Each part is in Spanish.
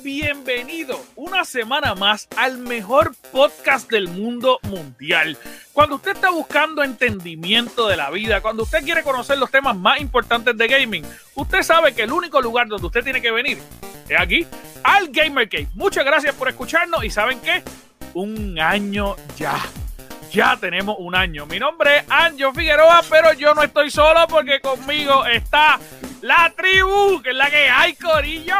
Bienvenido una semana más al mejor podcast del mundo mundial. Cuando usted está buscando entendimiento de la vida, cuando usted quiere conocer los temas más importantes de gaming, usted sabe que el único lugar donde usted tiene que venir es aquí, al Gamer Cave. Muchas gracias por escucharnos y ¿saben qué? Un año ya ya tenemos un año. Mi nombre es Anjo Figueroa, pero yo no estoy solo porque conmigo está la tribu, que es la que hay, Corillo.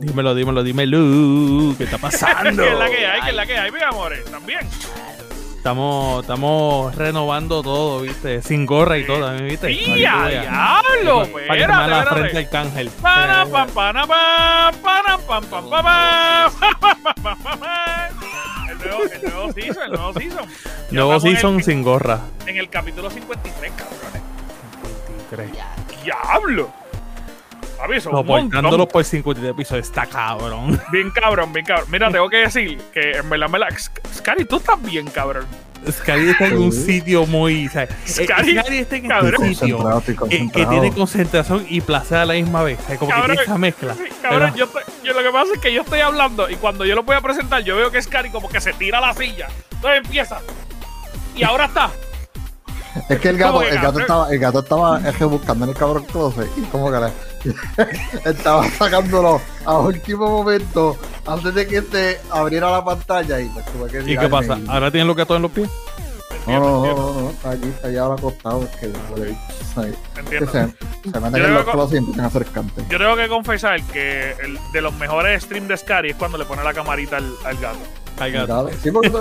Dímelo, dímelo, dímelo. ¿Qué está pasando? que es la que hay, que es la que hay, mis amores, también. Estamos, estamos renovando todo, ¿viste? Sin gorra y todo, ¿viste? ¡Mía, diablo! Para que me la frente al cángel. Para, pam, para, pam, para, pam, pam, pam, El nuevo, el nuevo season, el nuevo season. Nuevo season sin gorra. En el capítulo 53, cabrones. 53. ¡Diablo! Aviso, no, por 53 episodios está cabrón. Bien cabrón, bien cabrón. Mira, tengo que decir que en verdad, me la... Scary, tú estás bien cabrón. Scary está en un sitio muy. O Scary, está en un sitio que, tiene concentración y placer a la misma vez. como que tiene esa mezcla. cabrón, yo, yo, lo que pasa es que yo estoy hablando y cuando yo lo voy a presentar, yo veo que Scary como que se tira a la silla. Entonces empieza. Y ahora está. Es que el gato, el gato estaba, el gato estaba buscando en el cabrón closet y como que le, estaba sacándolo a último momento antes de que se abriera la pantalla y pues tuve que ¿Y qué pasa? ¿Ahora tienen los gatos en los pies? No, no, no, no, está está allá acostado, es que Entiendo. se, se meten en los closets y empiezan a hacer cante. Yo tengo que confesar que el, de los mejores streams de Scary es cuando le pone la camarita al, al gato. Al gato. Sí, porque todo,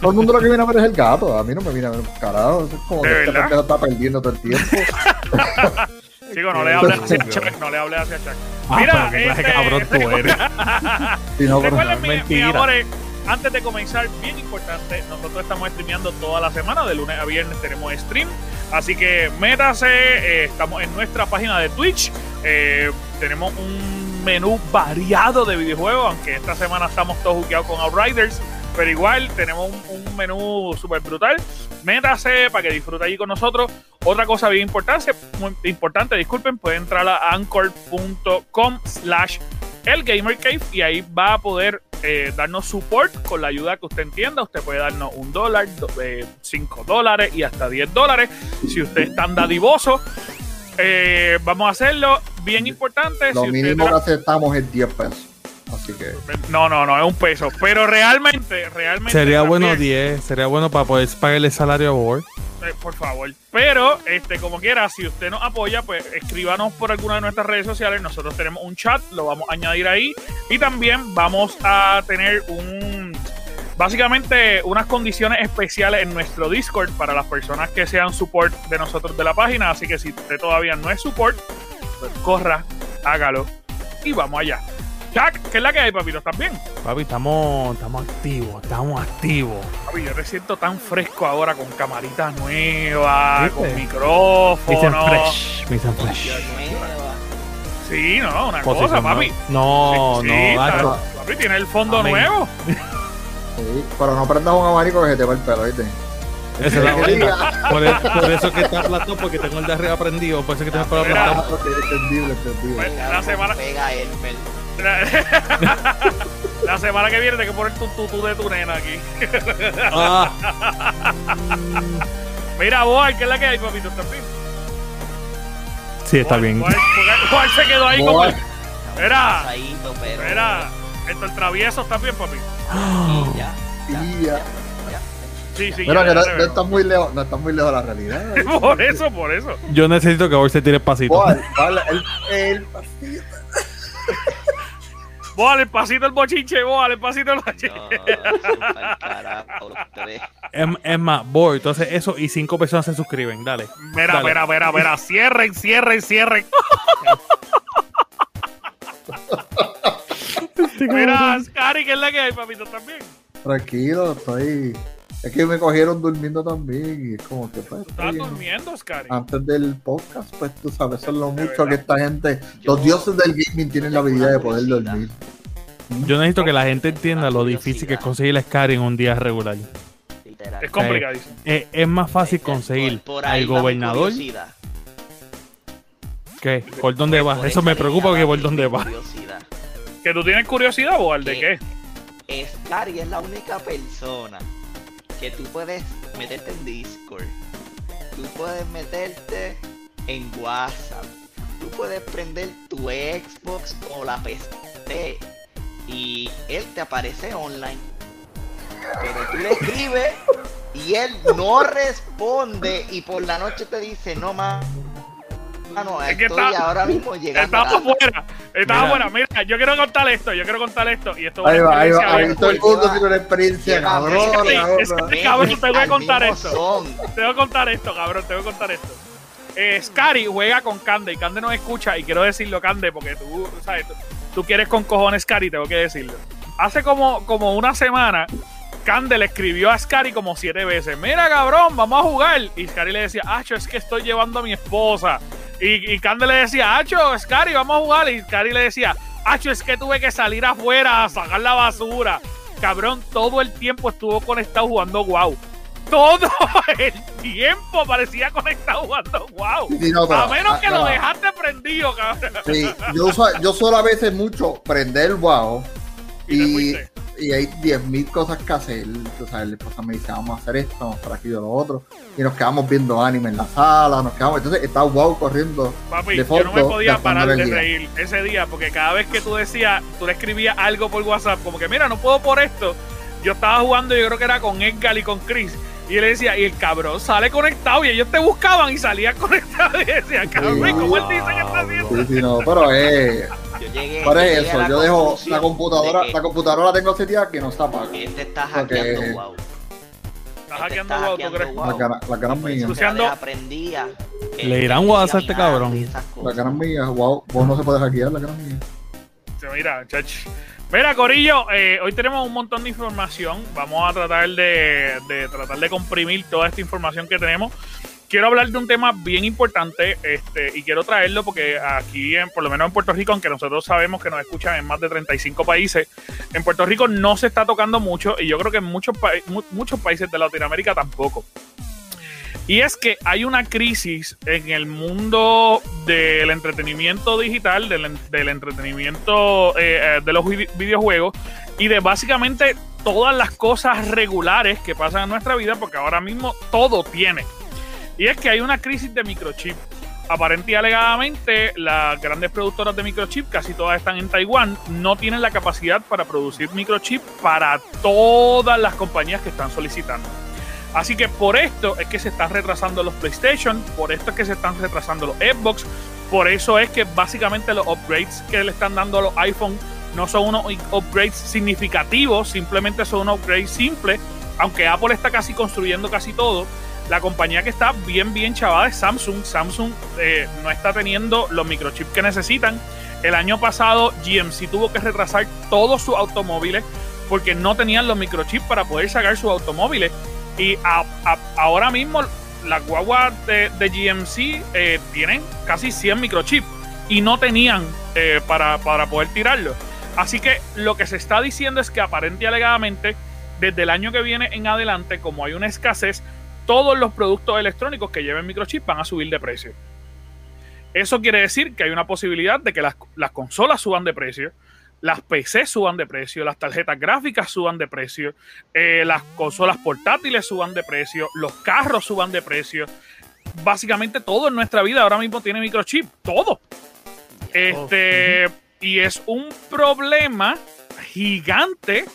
todo, el mundo lo que viene a ver es el gato. A mí no me viene a ver un carajo. Es como que este está perdiendo todo el tiempo. Chico, no le hables hacia Chuck, no le hables hacia Chuck. Ah, Mira, este, cabrón tú eres. sí, no, Recuerden, mi, mi amores, antes de comenzar, bien importante, nosotros estamos streameando toda la semana, de lunes a viernes tenemos stream, así que métase, eh, estamos en nuestra página de Twitch, eh, tenemos un menú variado de videojuegos, aunque esta semana estamos todos jugueados con Outriders, pero igual tenemos un, menú súper brutal. Métase para que disfrute allí con nosotros. Otra cosa bien importante, muy importante, disculpen, puede entrar a anchor.com slash el Gamer Cave y ahí va a poder eh, darnos support con la ayuda que usted entienda. Usted puede darnos un dólar, eh, cinco dólares y hasta 10 dólares. Si usted es tan dadivoso, eh, vamos a hacerlo. Bien importante. Lo mínimo que aceptamos es 10 pesos. Así que. No, no, no, es un peso. Pero realmente, realmente. Sería bueno 10, sería bueno para poder pagarle salario a Board. Eh, por favor. Pero, este, como quiera, si usted nos apoya, pues escríbanos por alguna de nuestras redes sociales. Nosotros tenemos un chat, lo vamos a añadir ahí. Y también vamos a tener un. Básicamente, unas condiciones especiales en nuestro Discord para las personas que sean support de nosotros de la página. Así que si usted todavía no es support, pues corra, hágalo y vamos allá. Jack, ¿qué es la que hay, papito? ¿Estás bien? Papi, estamos, estamos activos, estamos activos. Papi, yo me siento tan fresco ahora con camaritas nuevas, con micrófono. Dicen fresh, dicen fresh. Sí, no, una cosa, papi. No, sí, no, Papi, tiene el fondo nuevo. Sí, pero no prendas un abanico que se te va el pelo, ¿viste? Esa es la bonita. Por, eso, por eso que está aplastado, porque tengo el de arriba prendido. Por eso que tengo el pelo aplastado. Entendible, entendible. Pues, la semana. Pega el La semana que viene hay que poner tu tutú de tu nena aquí. Ah. Mira, vos, ¿qué es la que hay, papito? ¿Estás bien? Sí, está bien. ¿Cuál se quedó ahí como. Era. Esto, el travieso está bien, papi. ya. ya. Sí, sí, Pero que no, no estás muy lejos, no estás muy lejos de la realidad. por eso, por eso. Yo necesito que hoy se tire pasito. ¿Cuál? el, el pasito. Vos el pasito el bochinche, vos el pasito el bochinche. No, es, más, voy, entonces eso y cinco personas se suscriben, dale. Mira, dale. mira, mira, mira, cierren, cierren, cierren. mira, Scary, ¿qué es la que hay, papito? ¿También? Tranquilo, estoy. Es que me cogieron durmiendo también y es como que pues, ¿Estás durmiendo, Scary? Antes del podcast, pues tú sabes, eso es lo mucho que esta gente, los dioses del gaming tienen la habilidad de poder dormir. Yo necesito que la gente entienda lo difícil que es conseguir la Scary en un día regular. Es complicadísimo. Eh, es más fácil conseguir al gobernador ¿Qué? ¿Por dónde va? Eso me preocupa que por dónde va. ¿Que tú tienes curiosidad, o ¿De qué? Scary es la única persona que tú puedes meterte en Discord. Tú puedes meterte en WhatsApp. Tú puedes prender tu Xbox o la PC. Y él te aparece online. Pero tú le escribes y él no responde y por la noche te dice, no más Mano, es que estoy ahora mismo llegando. Estaba fuera, estaba fuera. Mira, yo quiero contar esto, yo quiero contar esto. Y esto ahí va, ahí va, ahí todo el mundo tiene una experiencia, cabrón. cabrón, te voy a contar esto. Te voy a contar esto, cabrón, te voy a contar esto. Eh, Scary juega con Cande y Cande no escucha y quiero decirlo, Cande, porque tú, ¿sabes? Tú, tú quieres con cojones Scary, tengo que decirlo. Hace como, como una semana Cande le escribió a Scary como siete veces: Mira, cabrón, vamos a jugar. Y Scary le decía: Acho, es que estoy llevando a mi esposa. Y, y Cande le decía: Acho, Scary, vamos a jugar. Y Scary le decía: Acho, es que tuve que salir afuera a sacar la basura. Cabrón, todo el tiempo estuvo conectado jugando wow. Todo el tiempo parecía conectado jugando wow. a menos que lo dejaste prendido, cabrón. Sí, yo, yo suelo a veces mucho prender wow. Y, y hay 10.000 cosas que hacer. Tú sabes, la esposa me dice, vamos a hacer esto, vamos a hacer aquello, lo otro. Y nos quedamos viendo anime en la sala, nos quedamos. Entonces está wow corriendo. Papi, yo no me podía parar de reír ese día, porque cada vez que tú decías, tú le escribías algo por WhatsApp, como que mira, no puedo por esto. Yo estaba jugando, yo creo que era con Edgar y con Chris. Y él decía, y el cabrón sale conectado y ellos te buscaban y salían conectados y decían, cabrón, ¿cómo él dice que está haciendo? Sí, sí, no, pero es... Por eso, yo dejo la computadora, la computadora la tengo seteada que no está apagada. Este está hackeando wow. Está hackeando wow, ¿tú crees? La cara, la cara mía. aprendía. Le dirán wow a este cabrón. La cara mía, wow, vos no se puede hackear la cara mía. Mira, chach. Mira, Corillo, eh, hoy tenemos un montón de información. Vamos a tratar de, de, tratar de comprimir toda esta información que tenemos quiero hablar de un tema bien importante este, y quiero traerlo porque aquí, por lo menos en Puerto Rico, aunque nosotros sabemos que nos escuchan en más de 35 países, en Puerto Rico no se está tocando mucho y yo creo que en muchos, muchos países de Latinoamérica tampoco. Y es que hay una crisis en el mundo del entretenimiento digital, del, entretenimiento eh, eh, de los videojuegos y de básicamente todas las cosas regulares que pasan en nuestra vida, porque ahora mismo todo tiene y es que hay una crisis de microchip. Aparente y alegadamente, las grandes productoras de microchip, casi todas están en Taiwán, no tienen la capacidad para producir microchip para todas las compañías que están solicitando. Así que por esto es que se están retrasando los PlayStation, por esto es que se están retrasando los Xbox, por eso es que básicamente los upgrades que le están dando a los iPhone no son unos upgrades significativos, simplemente son unos upgrades simples, aunque Apple está casi construyendo casi todo la compañía que está bien, bien chavada es Samsung. Samsung eh, no está teniendo los microchips que necesitan. El año pasado GMC tuvo que retrasar todos sus automóviles porque no tenían los microchips para poder sacar sus automóviles. Y ahora mismo las guaguas de, GMC eh, tienen casi 100 microchips y no tenían eh, para, para poder tirarlos. Así que lo que se está diciendo es que aparente y alegadamente desde el año que viene en adelante, como hay una escasez, todos los productos electrónicos que lleven microchip van a subir de precio. Eso quiere decir que hay una posibilidad de que las, consolas suban de precio, las PC suban de precio, las tarjetas gráficas suban de precio, eh, las consolas portátiles suban de precio, los carros suban de precio. Básicamente todo en nuestra vida ahora mismo tiene microchip, todo. Este, y es un problema gigante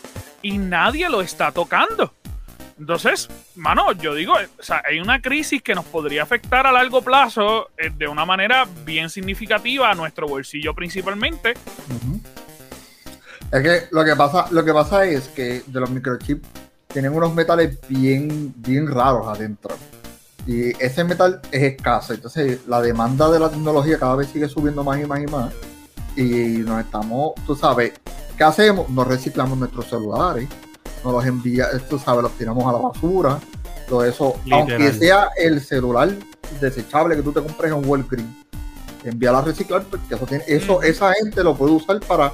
y nadie lo está tocando. Entonces, mano, yo digo, o sea, hay una crisis que nos podría afectar a largo plazo eh, de una manera bien significativa a nuestro bolsillo principalmente. Es que lo que pasa, lo que pasa es que de los microchips tienen unos metales bien, bien raros adentro. Y ese metal es escaso. Entonces la demanda de la tecnología cada vez sigue subiendo más y más y más. Y nos estamos, tú sabes, ¿qué hacemos? Nos reciclamos nuestros celulares nos los envía, tú sabes, los tiramos a la basura, todo eso, aunque sea el celular desechable que tú te compres en Walgreens, envíalo a reciclar, porque eso tiene, eso, esa gente lo puede usar para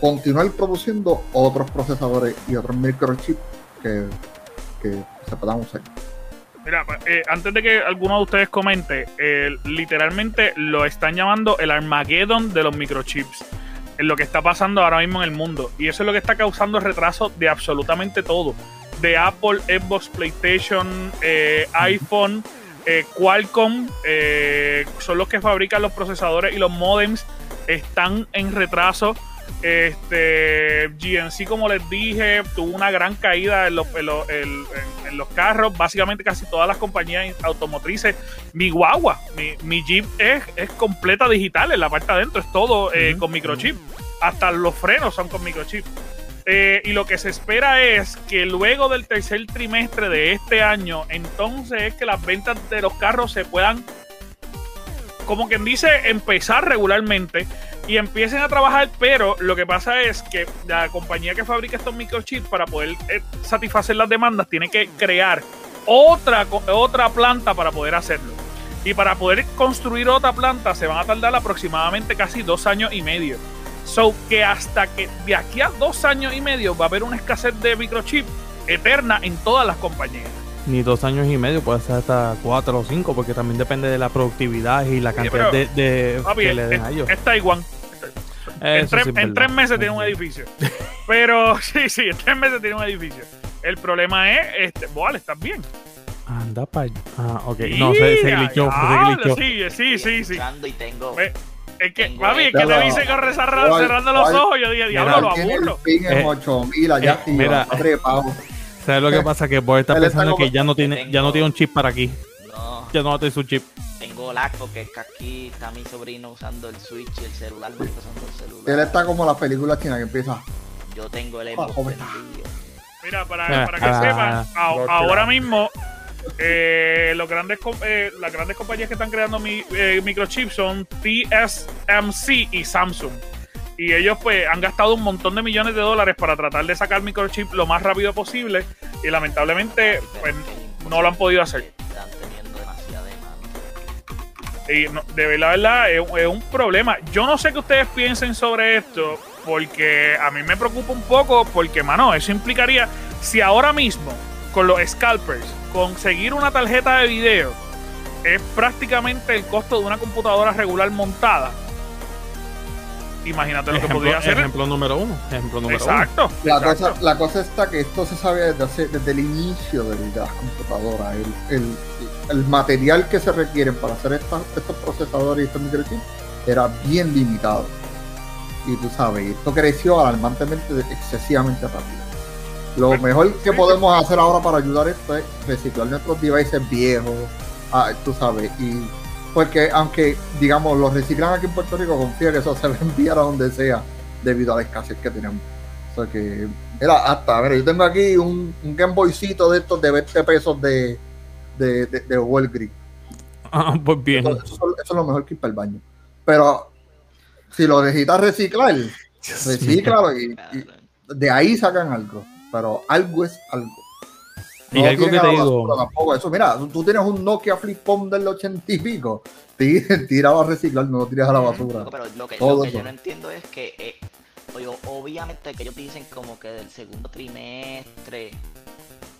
continuar produciendo otros procesadores y otros microchips que, que se puedan usar. Mira, eh, antes de que alguno de ustedes comente, literalmente lo están llamando el Armageddon de los microchips. En lo que está pasando ahora mismo en el mundo. Y eso es lo que está causando retraso de absolutamente todo. De Apple, Xbox, PlayStation, eh, iPhone, eh, Qualcomm, son los que fabrican los procesadores y los modems. Están en retraso este, GNC, como les dije, tuvo una gran caída en los, en, los carros. Básicamente, casi todas las compañías automotrices. Mi guagua, mi, Jeep es, es, completa digital. En la parte de adentro es todo eh, con microchip. Hasta los frenos son con microchip. Eh, y lo que se espera es que luego del tercer trimestre de este año, entonces es que las ventas de los carros se puedan, como quien dice, empezar regularmente y empiecen a trabajar, pero lo que pasa es que la compañía que fabrica estos microchips para poder eh, satisfacer las demandas tiene que crear otra, otra planta para poder hacerlo. Y para poder construir otra planta se van a tardar aproximadamente casi dos años y medio. So que hasta que de aquí a dos años y medio va a haber una escasez de microchip eterna en todas las compañías ni dos años y medio, puede ser hasta cuatro o cinco, porque también depende de la productividad y la cantidad de, de que le den a ellos. Es Taiwán en, tres, meses tiene un edificio. Pero sí, sí, en tres meses tiene un edificio. El problema es, este, Boal, ¿estás bien? Anda para allá. Ah, ok. no, se, se glitchó, se Sí, sí, sí, sí. Y tengo, es que, papi, es que te dice corre cerrando, cerrando los ojos. Yo dije, diablo, lo aburro. Eh, 8000 allá, eh, mira, ¿Sabes lo que pasa? Que Boal está pensando que ya no, tiene, ya no tiene un chip para aquí. No. Ya no va a tener su chip tengo lag porque es que aquí está mi sobrino usando el Switch y el celular, usando el celular. Él está como la película china que empieza. Yo tengo el Xbox Mira, para, para que ah, sepan, ahora mismo eh, los grandes, eh, las grandes compañías que están creando mi, eh, microchips son TSMC y Samsung. Y ellos pues han gastado un montón de millones de dólares para tratar de sacar microchips lo más rápido posible y lamentablemente pues no lo han podido hacer. Y de verdad, verdad es, un problema. Yo no sé qué ustedes piensen sobre esto, porque a mí me preocupa un poco, porque, mano, eso implicaría, si ahora mismo, con los scalpers, conseguir una tarjeta de video es prácticamente el costo de una computadora regular montada. Imagínate lo que podría hacer. Ejemplo número uno. Ejemplo número exacto, La, Cosa, la cosa está que esto se sabe desde, desde el inicio de las computadoras. el, el material que se requiere para hacer estos procesadores y estos microchips era bien limitado. Y tú sabes, esto creció alarmantemente, excesivamente rápido. Lo mejor que podemos hacer ahora para ayudar esto es reciclar nuestros devices viejos, ah, tú sabes, y porque aunque digamos los reciclan aquí en Puerto Rico, confía que eso se va a enviar a donde sea debido a la escasez que tenemos. O sea que, era hasta, a ver, yo tengo aquí un, un Game Boycito de estos de 20 pesos de, de, de, de Ah, pues bien. Eso, es lo mejor que ir para el baño. Pero si lo necesitas reciclar, reciclalo y, de ahí sacan algo. Pero algo es algo. Y algo que te digo. Tampoco. Eso, mira, tú tienes un Nokia Flip Phone del ochenta y pico, tirado a reciclar, no lo tiras a la basura. pero lo que, yo no entiendo es que, eh, obviamente, que ellos dicen como que del segundo trimestre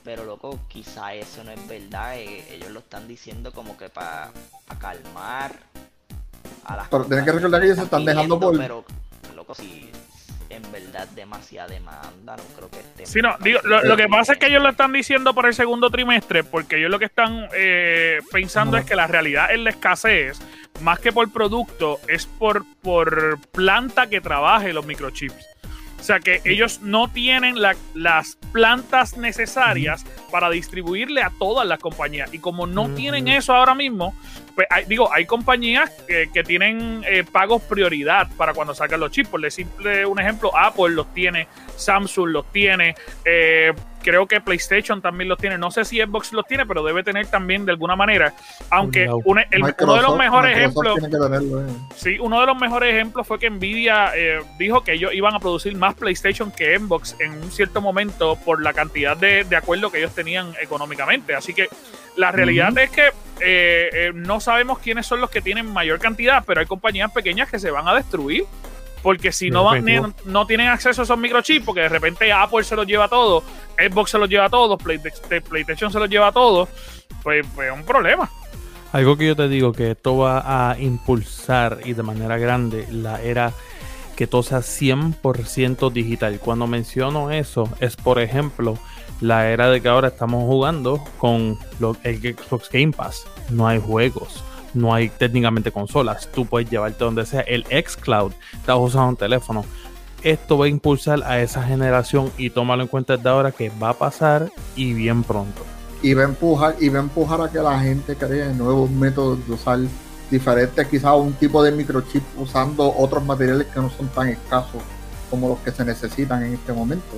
pero loco, quizá eso no es verdad. Eh, ellos lo están diciendo como que para calmar a las Pero tienen que recordar que ellos se están dejando por. Pero, loco, si en verdad demasiada demanda, no creo que esté. Sí, no, digo, lo, que pasa es que ellos lo están diciendo por el segundo trimestre, porque ellos lo que están eh, pensando es que la realidad es la escasez, más que por producto, es por, por planta que trabaje los microchips. O sea que ellos no tienen las plantas necesarias para distribuirle a todas las compañías. Y como no tienen eso ahora mismo, pues digo, hay compañías que, tienen eh, pagos prioridad para cuando sacan los chips. Por decirle un ejemplo, Apple los tiene, Samsung los tiene, eh, creo que PlayStation también los tiene. No sé si Xbox los tiene, pero debe tener también de alguna manera. Aunque uno de los mejores ejemplos. Eh. Sí, uno de los mejores ejemplos fue que Nvidia eh, dijo que ellos iban a producir más PlayStation que Xbox en un cierto momento por la cantidad de, de acuerdo que ellos tenían económicamente. Así que la realidad es que eh, no sabemos quiénes son los que tienen mayor cantidad, pero hay compañías pequeñas que se van a destruir porque si no, no tienen acceso a esos microchips, porque de repente Apple se los lleva todo, Xbox se los lleva a todos, PlayStation se los lleva a todos, pues, pues es un problema. Algo que yo te digo que esto va a impulsar y de manera grande la era que todo sea 100% digital. Cuando menciono eso es por ejemplo la era de que ahora estamos jugando con el Xbox Game Pass. No hay juegos, no hay técnicamente consolas. Tú puedes llevarte donde sea. El xCloud, estás usando un teléfono. Esto va a impulsar a esa generación y tómalo en cuenta desde ahora que va a pasar y bien pronto. Y va a empujar, y va a, empujar a que la gente cree nuevos métodos de usar diferentes, quizás un tipo de microchip usando otros materiales que no son tan escasos como los que se necesitan en este momento.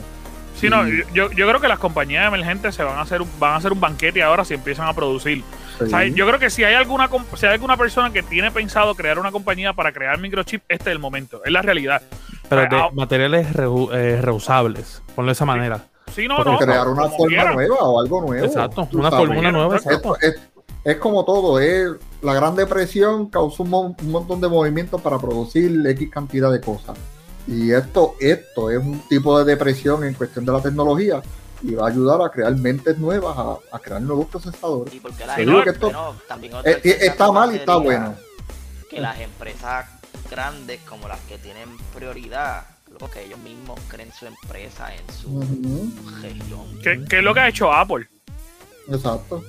Sí, no, yo, yo creo que las compañías emergentes se van a hacer van a hacer un banquete ahora si empiezan a producir. Yo creo que si hay alguna si hay alguna persona que tiene pensado crear una compañía para crear microchip, este es el momento, es la realidad. Pero de ah, materiales eh, reusables, ponlo de esa manera. Sí, no, no. Crear una forma nueva o algo nuevo. Exacto, una fórmula nueva. Es, como todo, es la Gran Depresión causó un, un montón de movimientos para producir X cantidad de cosas. Y esto, esto es un tipo de depresión en cuestión de la tecnología y va a ayudar a crear mentes nuevas, a, crear nuevos procesadores. está mal y está bueno. Que las empresas grandes como las que tienen prioridad, que ellos mismos creen su empresa en su región. ¿Qué es lo que ha hecho Apple? Exacto.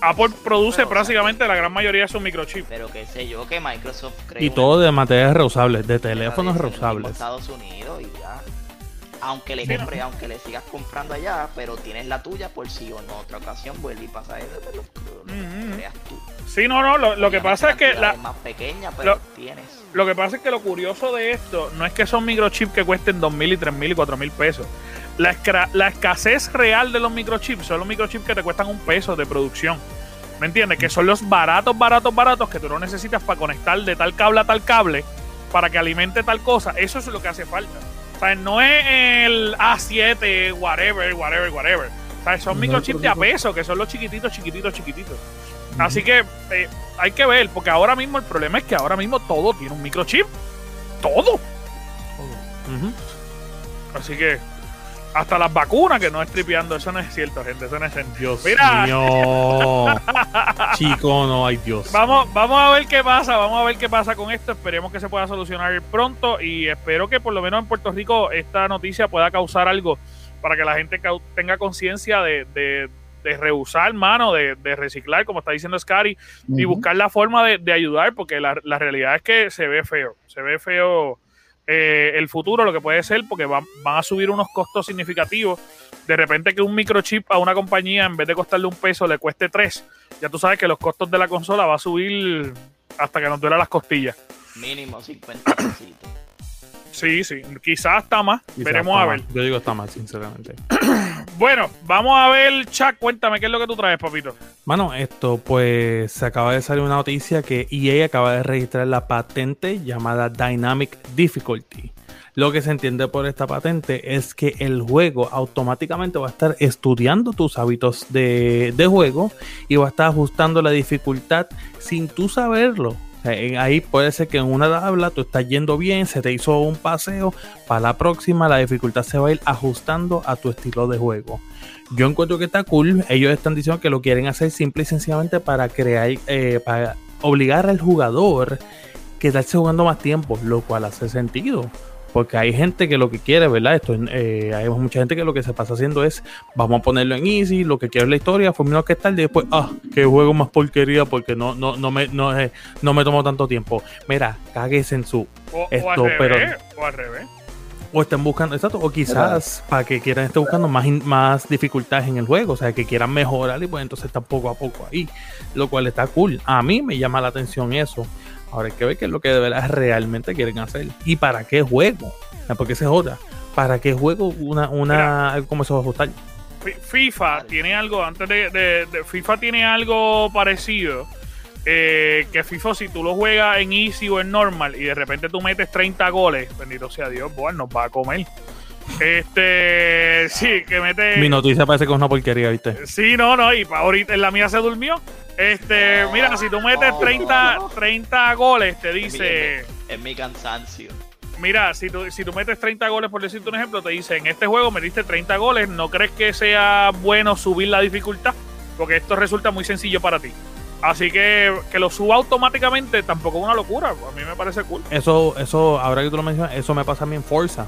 Apple produce prácticamente la gran mayoría de sus microchips. Pero qué sé yo, que Microsoft cree. Y todo de materiales reusables, de teléfonos reusables. Estados Unidos y. Aunque le compre, aunque le sigas comprando allá, pero tienes la tuya por si o en otra ocasión vuelve y pasa eso, pero lo creas tú. Sí, no, no, lo, que pasa es que la es más pequeña, pero tienes. Lo que pasa es que lo curioso de esto no es que son microchips que cuesten 2.000 y 3.000 y 4.000 pesos. La, la, escasez real de los microchips son los microchips que te cuestan un peso de producción. ¿Me entiendes? Que son los baratos, baratos, baratos que tú no necesitas para conectar de tal cable a tal cable para que alimente tal cosa. Eso es lo que hace falta. O sea, no es el A7, whatever, whatever, whatever. O sea, son microchips de a peso, que son los chiquititos, chiquititos, chiquititos. Así que eh, hay que ver, porque ahora mismo el problema es que ahora mismo todo tiene un microchip. Todo. Así que hasta las vacunas que no es tripeando, eso no es cierto, gente, eso no es cierto. Dios mío. Chico, no, hay Dios. Vamos, vamos a ver qué pasa, vamos a ver qué pasa con esto. Esperemos que se pueda solucionar pronto y espero que por lo menos en Puerto Rico esta noticia pueda causar algo para que la gente tenga conciencia de, de, de, reusar, mano, de, reciclar, como está diciendo Scary, y buscar la forma de, ayudar, porque la, la realidad es que se ve feo, se ve feo eh, el futuro, lo que puede ser, porque van, a subir unos costos significativos. De repente que un microchip a una compañía, en vez de costarle un peso, le cueste tres. Ya tú sabes que los costos de la consola va a subir hasta que nos duela las costillas. Mínimo 50 pesitos. Sí, sí, quizás está más. Veremos a ver. Yo digo está más, sinceramente. bueno, vamos a ver, Chuck, cuéntame qué es lo que tú traes, papito. Mano, esto, pues se acaba de salir una noticia que EA acaba de registrar la patente llamada Dynamic Difficulty. Lo que se entiende por esta patente es que el juego automáticamente va a estar estudiando tus hábitos de, de juego y va a estar ajustando la dificultad sin tú saberlo ahí puede ser que en una tabla tú estás yendo bien, se te hizo un paseo, para la próxima la dificultad se va a ir ajustando a tu estilo de juego. Yo encuentro que está cool, ellos están diciendo que lo quieren hacer simple y sencillamente para crear, eh, para obligar al jugador que estarse jugando más tiempo, lo cual hace sentido. Porque hay gente que lo que quiere, ¿verdad? Esto, eh, hay mucha gente que lo que se pasa haciendo es, vamos a ponerlo en easy, lo que quiero es la historia, fue menos que tarde, y después, ah, qué juego más porquería porque no, no, no me, no, eh, no me tomó tanto tiempo. Mira, cagues en su o, esto, al revés, pero. O al revés. O estén buscando, exacto, o quizás para que quieran estar buscando más, más dificultades en el juego, o sea, que quieran mejorar y pues entonces está poco a poco ahí, lo cual está cool. A mí me llama la atención eso. Ahora hay que ver qué es lo que de verdad realmente quieren hacer. ¿Y para qué juego? Porque se joda. ¿Para qué juego una, una cómo se va a ajustar? FIFA tiene algo, antes de, FIFA tiene algo parecido. Eh, que FIFA, si tú lo juegas en easy o en normal y de repente tú metes 30 goles, bendito sea Dios, bueno, nos va a comer. Este, sí, que mete. Mi noticia parece que es una porquería, ¿viste? Sí, no, no, y ahorita en la mía se durmió. Este, mira, si tú metes 30, 30 goles, te dice. Es mi cansancio. Mira, si tú, si tú metes 30 goles, por decirte un ejemplo, te dice: En este juego metiste 30 goles, ¿no crees que sea bueno subir la dificultad? porque esto resulta muy sencillo para ti. Así que que lo suba automáticamente tampoco es una locura. A mí me parece cool. Eso, eso, ahora que tú lo mencionas, eso me pasa a mí en Forza.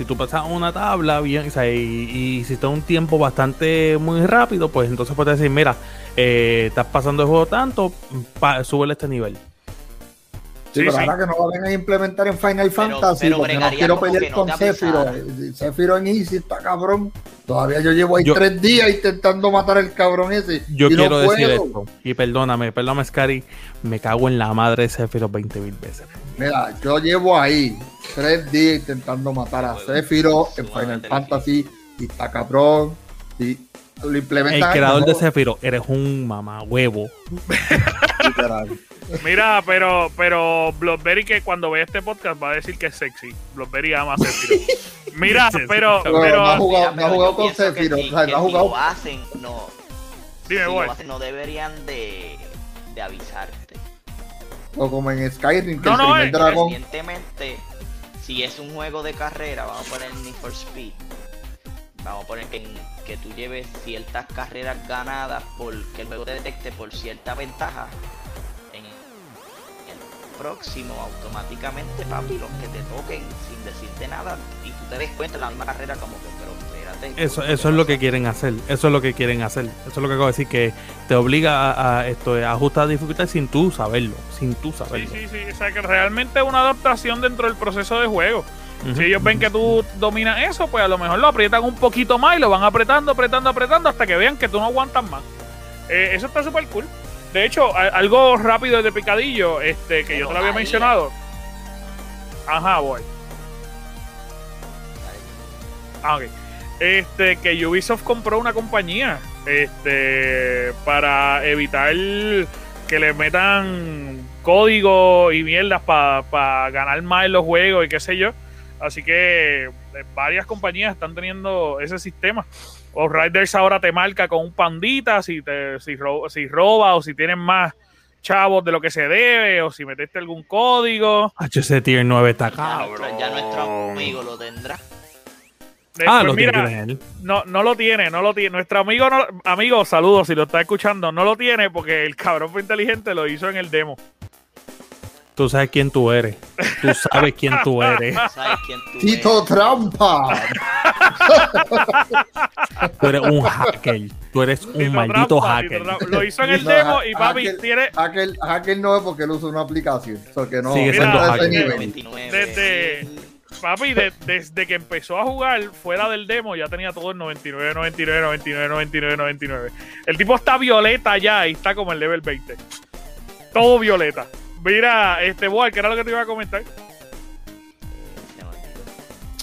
Si tú pasas una tabla bien, o sea, y, y hiciste un tiempo bastante muy rápido, pues entonces puedes decir, mira, eh, estás pasando el juego tanto, pa, súbele este nivel. Sí, pero ahora que no lo van a implementar en Final Fantasy, pero porque no quiero pelear no con Sephiroth. avisaran. Sephiroth en Easy está cabrón. Todavía yo llevo ahí Yo- tres días intentando matar al cabrón ese. Yo y no quiero decir puedo. esto, y perdóname, perdóname, Scary, me cago en la madre de Sephiroth 20 mil veces. Mira, yo llevo ahí tres días intentando matar a Sephiroth en Final Fantasy y está cabrón. Y lo. El creador de Sephiroth, eres un mamá huevo. Mira, pero, pero Bloodberry que cuando vea este podcast va a decir que es sexy. Bloodberry ama a Sephiroth. Mira, pero, cabrón. Pero no ha pero, jugado, Mira, no ha pero jugado con pienso que Sephiroth. si- o sea, que no ha si jugado. lo hacen, no. dime, si boy. lo hacen, no deberían de, de avisarte. O como en Skyrim, que No, el no, primer eh, dragón. Recientemente, si es un juego de carrera, vamos a poner Need for Speed. Vamos a poner que, que tú lleves ciertas carreras ganadas porque el juego te detecte por cierta ventaja. En el próximo, automáticamente, papi, los que te toquen sin decirte nada y tú te des cuenta en la misma carrera, como que, pero espérate. Eso, ¿qué eso es lo que quieren hacer. Eso es lo que quieren hacer. Eso es lo que acabo de decir, que te obliga a, a esto, a ajustar la dificultad sin tú saberlo. Sin tú Sí, saberlo. sí, sí. O sea, que realmente es una adaptación dentro del proceso de juego. Si ellos ven que tú dominas eso, pues a lo mejor lo aprietan un poquito más y lo van apretando, apretando, apretando hasta que vean que tú no aguantas más. Eh, eso está súper cool. De hecho, algo rápido de picadillo, este, que yo te lo había mencionado. Ajá, voy. Ah, ok. Este, que Ubisoft compró una compañía. Este, para evitar que le metan código y mierdas para ganar más en los juegos y qué sé yo. Así que eh, varias compañías están teniendo ese sistema. O Riders ahora te marca con un pandita si te si, ro- si roba o si tienes más chavos de lo que se debe o si metiste algún código. HC Tier 9 está nuestro, ya nuestro amigo lo tendrá. Ah, lo tiene mira, tener. No, no lo tiene, no lo tiene. Nuestro amigo, no, amigo, saludos si lo está escuchando, no lo tiene porque el cabrón fue inteligente, lo hizo en el demo. Tú sabes quién tú eres. Tú sabes quién tú eres. ¿Sabes quién tú Tito Trampa. Tú eres un hacker. Tú eres un Tito maldito Trampa, hacker. Lo hizo en el No, demo y papi hacker- tiene Hacker, hacker no es porque él usa una aplicación. So que no, Sigue siendo hacker. nivel. 99. Desde- papi de- desde que empezó a jugar fuera del demo ya tenía todo el 99, 99, 99, 99, 99. El tipo está violeta ya y está como el level 20. Todo violeta. Mira, este boy, que era lo que te iba a comentar. Se me olvidó.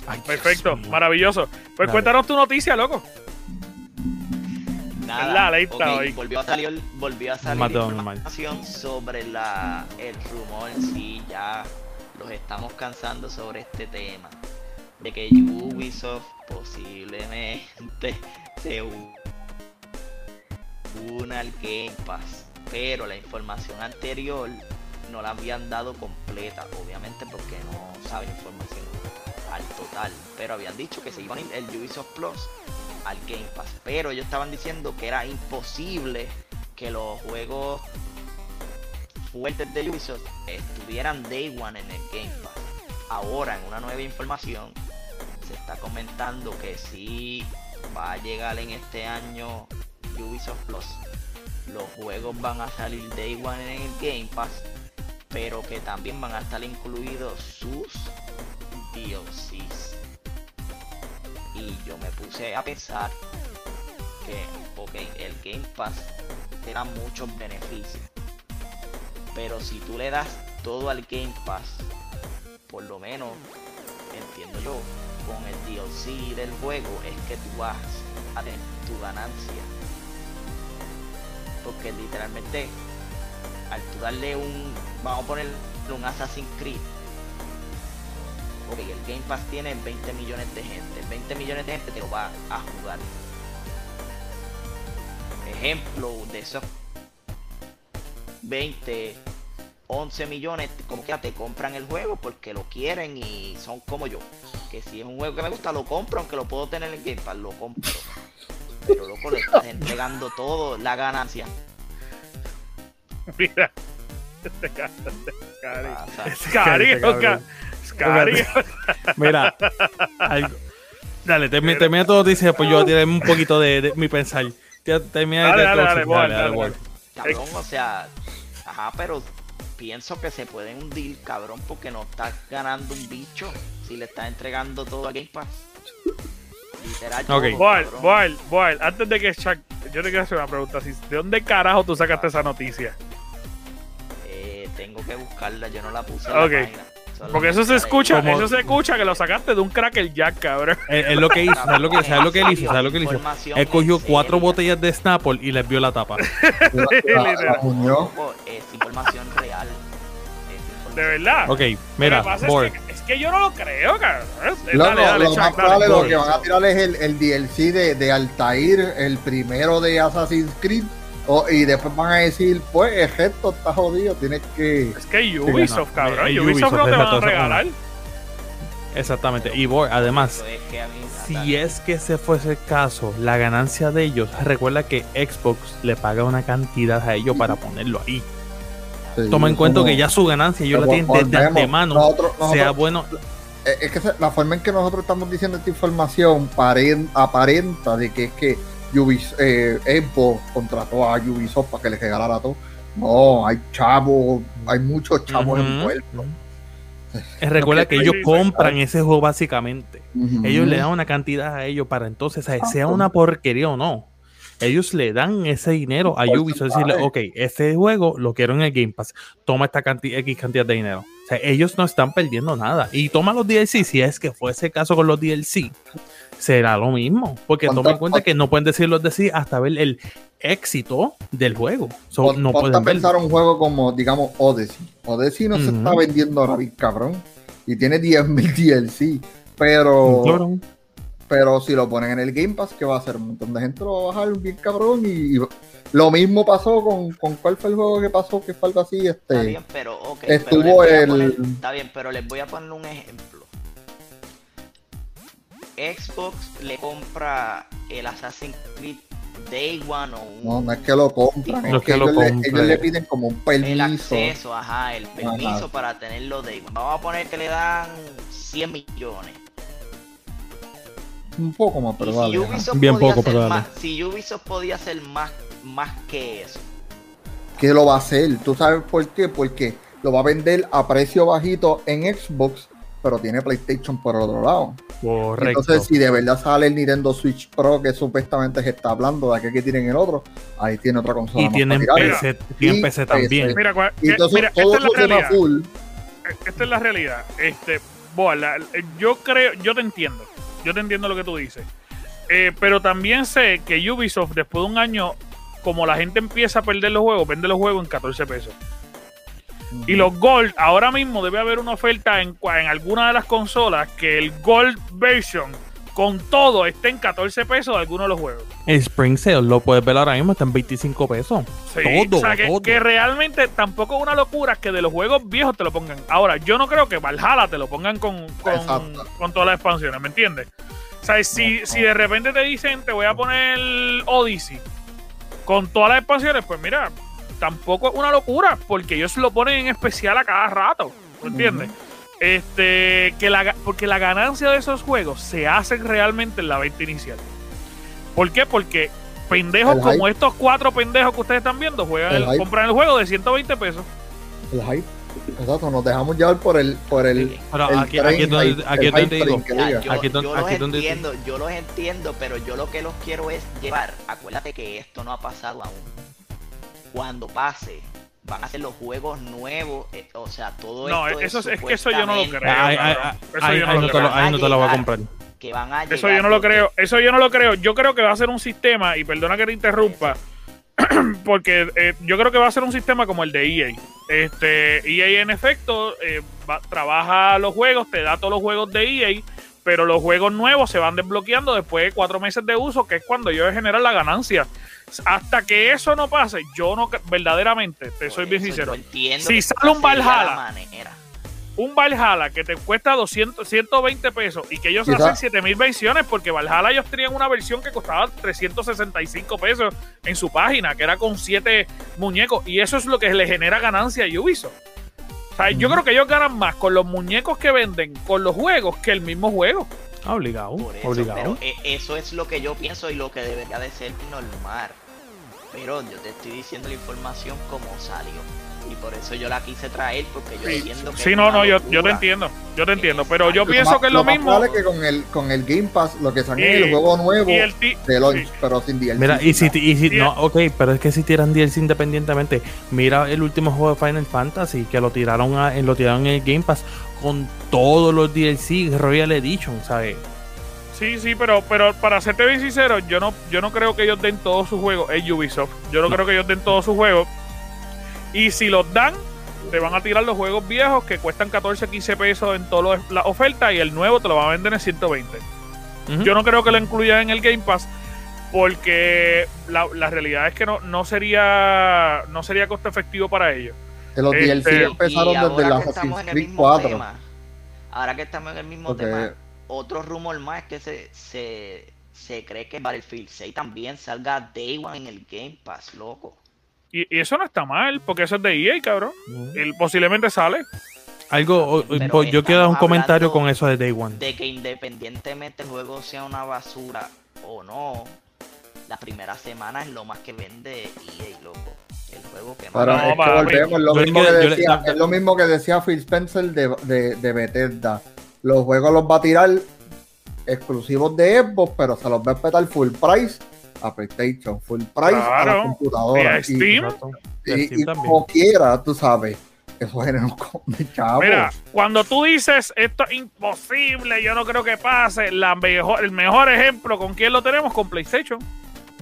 Ay, Perfecto, maravilloso. Pues Dale. cuéntanos tu noticia, loco. Nada. La ley está ok, hoy. Volvió a salir, volvió a salir información sobre la, el rumor, sí, ya los estamos cansando sobre este tema. De que Ubisoft posiblemente se una al Game Pass. Pero la información anterior no la habían dado completa, obviamente porque no saben información al total. Pero habían dicho que se iban el Ubisoft Plus al Game Pass. Pero ellos estaban diciendo que era imposible que los juegos fuertes de Ubisoft estuvieran Day One en el Game Pass. Ahora, en una nueva información, se está comentando que sí va a llegar en este año Ubisoft Plus. Los juegos van a salir Day One en el Game Pass, pero que también van a estar incluidos sus DLCs. Y yo me puse a pensar que, ok, el Game Pass te da muchos beneficios. Pero si tú le das todo al Game Pass, por lo menos, entiendo yo, con el DLC del juego es que tú vas a tener tu ganancia. Porque literalmente, al tú darle un, vamos a ponerle un Assassin's Creed, ok, el Game Pass tiene 20 millones de gente, 20 millones de gente te lo va a jugar. Ejemplo de esos 20, 11 millones, como que te compran el juego porque lo quieren y son como yo. Que si es un juego que me gusta, lo compro, aunque lo puedo tener en Game Pass, lo compro. Pero loco, le estás entregando todo la ganancia. Mira. Este cara, este. Este cari, Este. Mira, algo- dale, termina, termina tu noticia, pues yo tirarme un poquito de, de mi pensar. Termina Dale, de dale, dale. Cabrón, o sea, ajá, pero pienso que se pueden hundir, cabrón, porque no estás ganando un bicho si le estás entregando todo a Game Pass. Literal. Ok. todo, Boal. Boal, Boal, antes de que Chuck, yo te quiero hacer una pregunta. si- ¿De dónde carajo tú sacaste esa noticia? Eh, tengo que buscarla, yo no la puse en la página. Porque eso se escucha, Como- eso se escucha que lo sacaste de un cracker jack, cabrón. Es, es lo que hizo, ¿sabes lo que, ¿sabes lo que él hizo? ¿Sabes lo que él hizo? Información Él cogió cuatro botellas de Snapple y les vio la tapa. La, la, la unió. Loco, Es información real. De verdad. Ok, Lo que mira, pasa Board. es, que, es que yo no lo creo, cabrón. Lo, Dale, lo- dale, lo Chuck, dale. lo que van a tirar es el, el DLC de, de Altair, el primero de Assassin's Creed. Y después van a decir, pues, esto está jodido, tienes que. Es que Ubisoft, no, cabrón. eh, Ubisoft, Ubisoft, no te van a regalar. Exactamente. Y Board, además, es que si es que ese fuese el caso, la ganancia de ellos, recuerda que Xbox le paga una cantidad a ellos para ponerlo ahí. Sí, Toma en cuenta que ya su ganancia ellos la tienen desde antemano. Nosotros- nosotros- sea bueno, es que la forma en que nosotros estamos diciendo esta información paren- aparenta de que es que Ubis, eh, Xbox contrató a Ubisoft para que le regalara todo. No, hay chavos, hay muchos chavos Ujú. envueltos. Eh, Recuerda que ellos compran ese juego básicamente. Ellos le dan una cantidad a ellos para entonces, sea una porquería o no. Ellos le dan ese dinero a Ubisoft. Decirle, ok, este juego lo quiero en el Game Pass. Toma esta cantidad, X cantidad de dinero. O sea, ellos no están perdiendo nada. Y toma los DLC, si es que fuese el caso con los DLC, será lo mismo. Porque ¿Cuánto- toma en cuenta que no pueden decir los DLC hasta ver el éxito del juego. So, no pueden pensar un juego como, digamos, Odyssey. Odyssey no se está vendiendo ahora cabrón. Y tiene 10.000 DLC. Pero. Pero si lo ponen en el Game Pass, ¿qué va a hacer? Un montón de gente lo va a bajar bien cabrón. Y, y lo mismo pasó con, con cuál fue el juego que pasó, que fue algo así. Está Este, bien, pero ok. estuvo pero el- poner- está bien, pero les voy a poner un ejemplo. Xbox le compra el Assassin's Creed Day One o un, no, no es que lo compran, No es que, que lo ellos, le, compren. ellos le piden como un el permiso. acceso, ajá, el permiso Ajá. para tenerlo Day One. Vamos a poner que le dan 100 millones. Un poco más, vale. si. Ubisoft Bien podía poco, dale. más, si Ubisoft podía hacer más, más que eso. ¿Qué lo va a hacer? ¿Tú sabes por qué? Porque lo va a vender a precio bajito en Xbox, pero tiene PlayStation por otro lado. Correcto. Entonces, si de verdad sale el Nintendo Switch Pro, que supuestamente se está hablando de aquel que tienen el otro, ahí tiene otra consola. y más tienen. PC, tienen Y PC también. Mira, que- todo, mira, todo esta es la realidad. full. Esta es la realidad. Este, Boa, la- yo creo, yo te entiendo. Yo te entiendo lo que tú dices. Eh, pero también sé que Ubisoft, después de un año, como la gente empieza a perder los juegos, vende los juegos en 14 pesos. Y los Gold, ahora mismo debe haber una oferta en, en alguna de las consolas que el Gold version con todo esté en 14 pesos de algunos de los juegos. El Spring Sale lo puedes ver ahora mismo, está en 25 pesos. Sí, todo, o sea, que, todo. que realmente tampoco es una locura que de los juegos viejos te lo pongan. Ahora, yo no creo que Valhalla te lo pongan con, con, con todas las expansiones, ¿me entiendes? O sea, si, No, si de repente te dicen te voy a poner Odyssey con todas las expansiones, pues mira, tampoco es una locura, porque ellos lo ponen en especial a cada rato, ¿me entiendes? Este, que la, porque la ganancia de esos juegos se hace realmente en la venta inicial. ¿Por qué? Porque pendejos El como estos cuatro pendejos que ustedes están viendo juegan El el- compran el juego de 120 pesos. El hype. Exacto, nos dejamos llevar por el, por el, Pero aquí, aquí donde, aquí digo. yo, Aquí los es donde- entiendo, yo los entiendo, pero yo lo que los quiero es llevar. Acuérdate que esto no ha pasado aún. Cuando pase, van a ser los juegos nuevos, eh, o sea, todo No, esto eso es- es que eso yo no lo creo. Ay, ay, cabrón. ay, Eso ay, yo no no te creo. lo- no voy a comprar. Que van a Eso yo no lo porque- creo, eso yo no lo creo. Yo creo que va a ser un sistema, y perdona que te interrumpa, porque eh, yo creo que va a ser un sistema como el de EA. Este, EA en efecto eh, va- trabaja los juegos, te da todos los juegos de EA, pero los juegos nuevos se van desbloqueando después de cuatro meses de uso, que es cuando ellos generan la ganancia. Hasta que eso no pase, yo no verdaderamente, te soy bien sincero. Si sale un Valhalla, un Valhalla que te cuesta 200, 120 pesos y que ellos Quizá- hacen 7000 versiones porque Valhalla ellos tenían una versión que costaba 365 pesos en su página, que era con 7 muñecos y eso es lo que le genera ganancia a Ubisoft. O sea, yo creo que ellos ganan más con los muñecos que venden, con los juegos, que el mismo juego. Ah, obligado, Por eso, obligado. pero e- eso es lo que yo pienso y lo que debería de ser normal. Pero yo te estoy diciendo la información como salió. Y por eso yo la quise traer, porque yo Sí, entiendo que sí, no, no, yo, yo te entiendo, yo te entiendo, pero yo Lo pienso más- que es lo más mismo. probable que con el, con el Game Pass, lo que es el juego nuevo el de launch, sí. pero sin DLC. Mira, y si, y si no, ok, pero es que si tiran DLC independientemente, mira el último juego de Final Fantasy que lo tiraron a, lo tiraron en el Game Pass con todos los DLC Royal Edition, ¿sabes? Sí, sí, pero, pero para serte bien sincero, yo no, yo no creo que ellos den todos sus juegos. Es Ubisoft. Yo no, creo que ellos den todos sus juegos. Y si los dan, te van a tirar los juegos viejos que cuestan 14, 15 pesos en todas las ofertas y el nuevo te lo van a vender en 120. Ujú. Yo no creo que lo incluyan en el Game Pass porque la, la realidad es que no, no sería no sería costo efectivo para ellos. Que los Este, DLC empezaron desde estamos Assassin's en el Creed mismo 4. tema, ahora que estamos en el mismo tema, otro rumor más es que se, se, se cree que Battlefield 6 también salga Day One en el Game Pass, loco. Y, y eso no está mal, porque eso es de EA, cabrón. Él posiblemente sale. Algo, Pero pues, yo quiero dar un comentario con eso de Day One. De que independientemente el juego sea una basura o no, la primera semana es lo más que vende EA, loco. El juego que Pero No, es que volvemos, es lo, mismo que decía, es lo mismo que decía Phil Spencer de, de, de Bethesda. Los juegos los va a tirar exclusivos de Xbox, pero se los va a respetar full price a PlayStation, full price a Claro. la computadora. Y a Steam. Y, Y y- Steam y también. como quiera, tú sabes, eso genera un chavos. Mira, cuando tú dices esto es imposible, yo no creo que pase, la mejor, el mejor ejemplo con quién lo tenemos con PlayStation.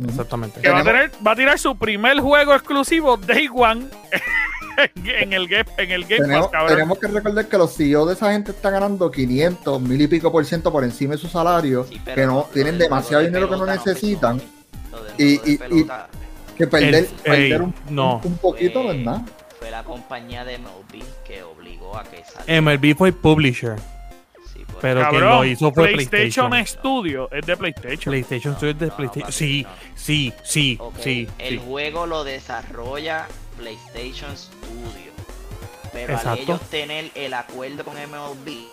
Exactamente. que va a, tener, va a tirar su primer juego exclusivo Day One en el Game, en el Game Tenemos, Pass, cabrón. tenemos que recordar que los CEO de esa gente están ganando 500, mil y pico por ciento por encima de su salario, Sí, que no tienen demasiado de dinero que no necesitan, Y- que perder, El- perder ey, un, no. un poquito no fue- la compañía de MLB que obligó a que saliera. MLB fue el publisher, pero Cabrón, lo hizo fue PlayStation, PlayStation. Studio es de PlayStation. PlayStation No, Studio es de no, no, PlayStation. Sí, no. sí, sí, Ok, sí. el sí. juego lo desarrolla PlayStation Studio. Pero al Exacto. ellos tener el acuerdo con MLB,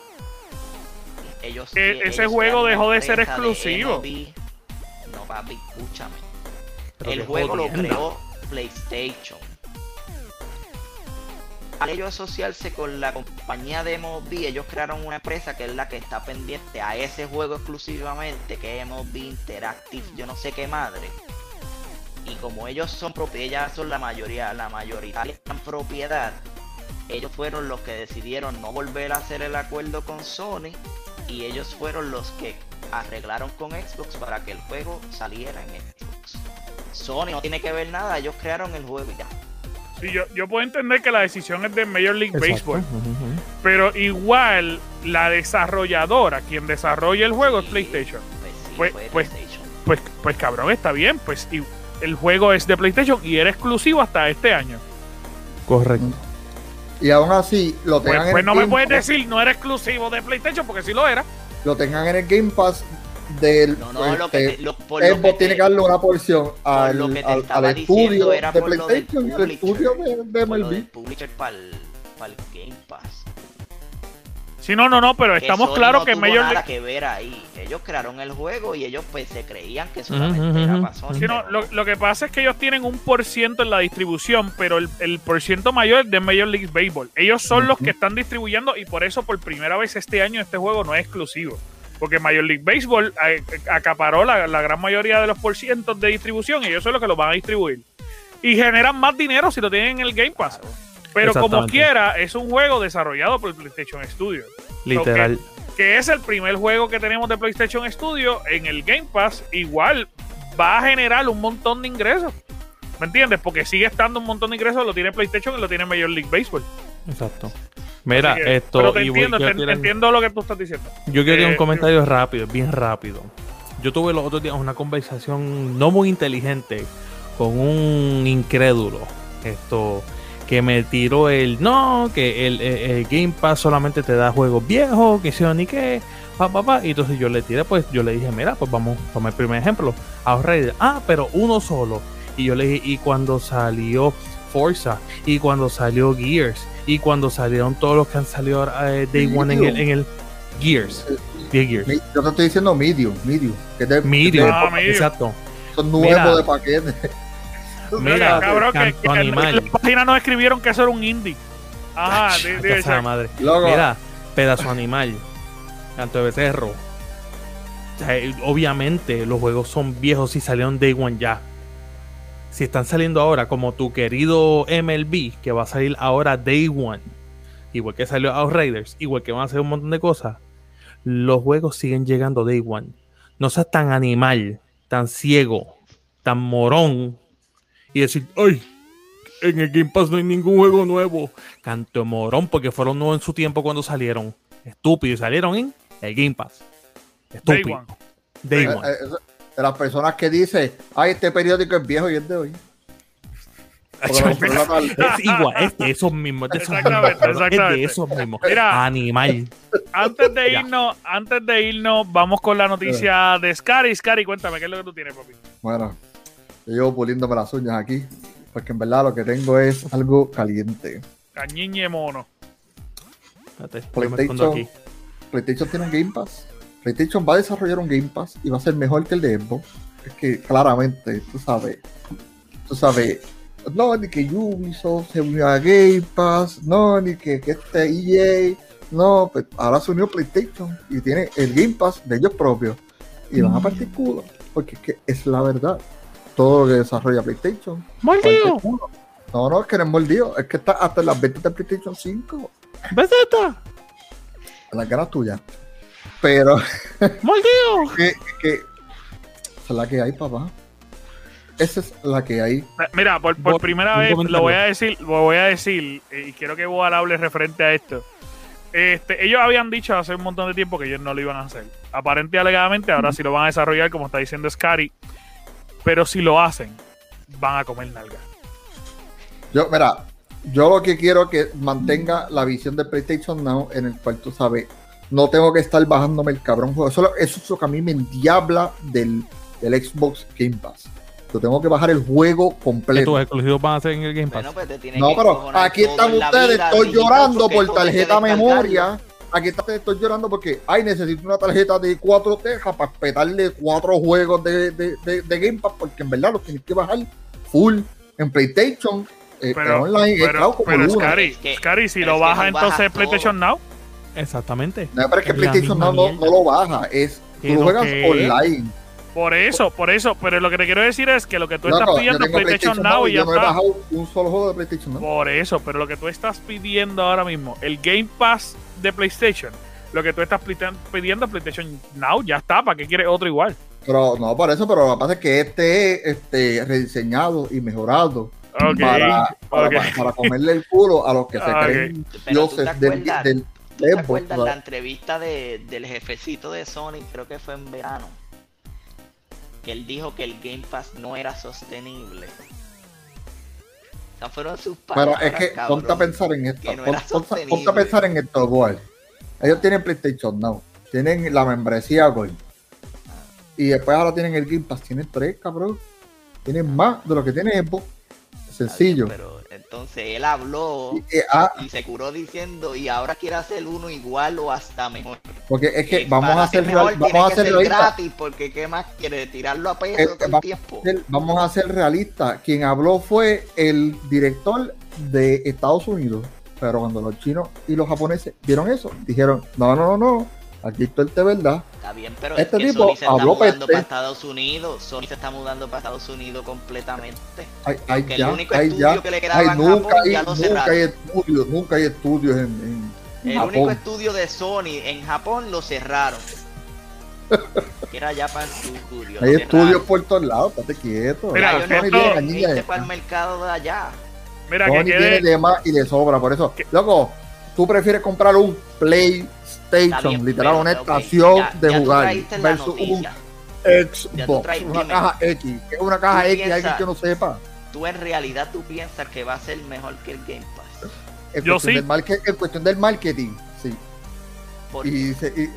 ellos E- ellos ese juego dejó de ser exclusivo. MLB. No, papi, escúchame. Pero el juego lo creó PlayStation. Al ellos asociarse con la compañía de MLB, ellos crearon una empresa que es la que está pendiente a ese juego exclusivamente, que es MLB Interactive, yo no sé qué madre. Y como ellos son propiedad, son la mayoría, la mayoritaria en propiedad, ellos fueron los que decidieron no volver a hacer el acuerdo con Sony y ellos fueron los que arreglaron con Xbox para que el juego saliera en Xbox. Sony no tiene que ver nada, ellos crearon el juego y ya. Yo, yo puedo entender que la decisión es de Major League Exacto. Baseball, pero igual la desarrolladora, quien desarrolla el juego es PlayStation. Pues, sí, Pues- pues- PlayStation. Pues, pues cabrón, está bien, pues y el juego es de PlayStation y era exclusivo hasta este año. Correcto. Y aún así lo Pues, tengan pues en no el me puedes Pass, decir no era exclusivo de PlayStation porque sí lo era. lo tengan en el Game Pass del No, no, lo este, que te, lo, por lo que Xbox tiene te- que darle una porción al, lo que te al, estaba al diciendo estudio era de por lo del PlayStation y el publisher. estudio de, de MLB. publisher para el, Game Pass. Sí, no, no, no, pero Que estamos claros no que tuvo Major nada League... que ver ahí. Ellos crearon el juego y ellos pues se creían que solamente era ujú. para Sony. Sí, no, lo, lo que pasa es que ellos tienen un por ciento en la distribución, pero el, el por ciento mayor es de Major League Baseball. Ellos son los que están distribuyendo y por eso por primera vez este año este juego no es exclusivo. Porque Major League Baseball acaparó la, la gran mayoría de los por cientos de distribución y ellos son los que lo van a distribuir. Y generan más dinero si lo tienen en el Game Pass. claro. Pero como quiera, es un juego desarrollado por PlayStation Studio. Literal. que es el primer juego que tenemos de PlayStation Studio en el Game Pass, igual va a generar un montón de ingresos. ¿Me entiendes? Porque sigue estando un montón de ingresos, lo tiene PlayStation y lo tiene Major League Baseball. Exacto. Mira, que- esto. pero te y entiendo, quiero te- tirar- entiendo lo que tú estás diciendo. Yo Eh, un comentario rápido, bien rápido. Yo tuve los otros días una conversación no muy inteligente con un incrédulo. Esto que me tiró el no, que el, el, Game Pass solamente te da juegos viejos, que sea ni qué, pa, pa, pa. Y entonces yo le tiré, pues yo le dije, mira, pues vamos, toma el primer ejemplo, a Ah, pero uno solo. Y yo le dije, y cuando salió Forza, y cuando salió Gears, y cuando salieron todos los que han salido eh, Day One en el, en el Gears. Gears. Yo te estoy diciendo medium, medium. Que medium, ah, exacto. Son nuevos de paquete. Mira, cabrón, que, que en la página nos escribieron que eso era un indie. Ajá, de, de, madre. Mira, pedazo animal. Canto de becerro. Obviamente los juegos son viejos y salieron Day One ya. Si están saliendo ahora, como tu querido MLB, que va a salir ahora Day One, igual que salió Outriders, igual que van a hacer un montón de cosas, los juegos siguen llegando Day One. No seas tan animal, tan ciego, tan morón y decir, ¡ay! En el Game Pass no hay ningún juego nuevo. Canto morón, porque fueron nuevos en su tiempo cuando salieron. Estúpido, y salieron en el Game Pass. Estúpido. Day one. Eh, eh, de las personas que dicen, ay, este periódico es viejo y es de hoy. es igual, es de esos mismos. De esos exactamente, mismos, Es de esos mismos. Mira, Animal. Antes de irnos, antes de irnos, vamos con la noticia de Scary. Scary, cuéntame, ¿qué es lo que tú tienes, papi? Bueno, yo llevo puliéndome las uñas aquí, porque en verdad lo que tengo es algo caliente. Cañiñe mono. Espérate, PlayStation, aquí. PlayStation tiene un Game Pass. PlayStation va a desarrollar un Game Pass y va a ser mejor que el de Xbox. Es que claramente, tú sabes, tú sabes, no, ni que Ubisoft se unió a Game Pass, no, ni que, que este EA, no, pues ahora se unió PlayStation y tiene el Game Pass de ellos propios. Y van a partir culo, porque es que es la verdad todo lo que desarrolla PlayStation. ¡Mordido! No, no, es que no es mordido. Es que está hasta las ventas de PlayStation 5. ¡Beseta! Las ganas tuyas. Pero. ¡Mordido! que, que, esa es la que hay, papá. Esa es la que hay. Mira, por, por primera vez lo voy a decir, lo voy a decir, y quiero que vos hable referente a esto. Este, ellos habían dicho hace un montón de tiempo que ellos no lo iban a hacer. Aparente y alegadamente, ahora sí lo van a desarrollar, como está diciendo Scary. Pero si lo hacen, van a comer nalga. Yo, mira, yo lo que quiero es que mantenga la visión de PlayStation Now, en el cual tú sabes, no tengo que estar bajándome el cabrón juego. Eso, eso es lo que a mí me endiabla del, del Xbox Game Pass. Yo tengo que bajar el juego completo. ¿Tus exclusivos van a ser en el Game Pass? Pues no, pero aquí están ustedes, estoy llorando por tarjeta memoria aquí está, estoy llorando porque, ay, necesito una tarjeta de 4 tejas para petarle cuatro juegos de, de, de, Game Pass, porque en verdad los tienes que bajar full en PlayStation, eh, pero, online, pero, pero Scary, Scary, si lo baja entonces PlayStation Now. Exactamente. No, pero es que PlayStation Now no, no, lo baja, es tú lo juegas online. Por eso, por eso, pero lo que te quiero decir es que lo que tú estás pidiendo es PlayStation, Now y ya no está. he bajado un solo juego de PlayStation Now. Por eso, pero lo que tú estás pidiendo ahora mismo, el Game Pass de PlayStation, lo que tú estás pidiendo PlayStation Now ya está, ¿para qué quieres otro igual? Pero no, por eso, pero lo que pasa es que este es este, rediseñado y mejorado. Para, para, comerle el culo a los que se creen dioses del, del, ¿Te acuerdas la entrevista de, del jefecito de Sony? Creo que fue en verano. Que él dijo que el Game Pass no era sostenible. fueron sus palabras. Pero es que ponte a pensar en esto. ponte, a pensar en esto, boy. Ellos tienen PlayStation Now, tienen la membresía Gold. Y después ahora tienen el Game Pass, tienen tres, cabrón. Tienen más de lo que tiene Xbox. Sencillo. Pero entonces él habló ah. y, se curó diciendo y ahora quiere hacer uno igual o hasta mejor. Porque es que vamos a hacer real, vamos a hacer gratis porque qué más quiere tirarlo a peso eh, todo el tiempo. vamos a ser realistas. Quien habló fue el director de Estados Unidos pero cuando los chinos y los japoneses vieron eso, dijeron, no, no, no, no, aquí está el de verdad. Está bien, pero este es que tipo Sony se está mudando para Estados Unidos, Sony se está mudando para Estados Unidos completamente. Ya, el único estudio ya, que le quedaba nunca, Japón, hay, ya lo nunca hay estudios, nunca hay estudios en, en El único estudio de Sony en Japón lo cerraron. que era Japan Studio. Hay estudios por todos lados, estate quieto. Mira, Sony viene para el mercado de allá. Mira, que tiene de más y de sobra, por eso. Loco, tú prefieres comprar un PlayStation, literal, una estación de jugar, versus un Xbox, una caja X, que es una caja X, alguien que no sepa. tú en realidad tú piensas que va a ser mejor que el Game Pass. En Yo cuestión sí. del market- en cuestión del marketing, sí. Porque Y, se- y-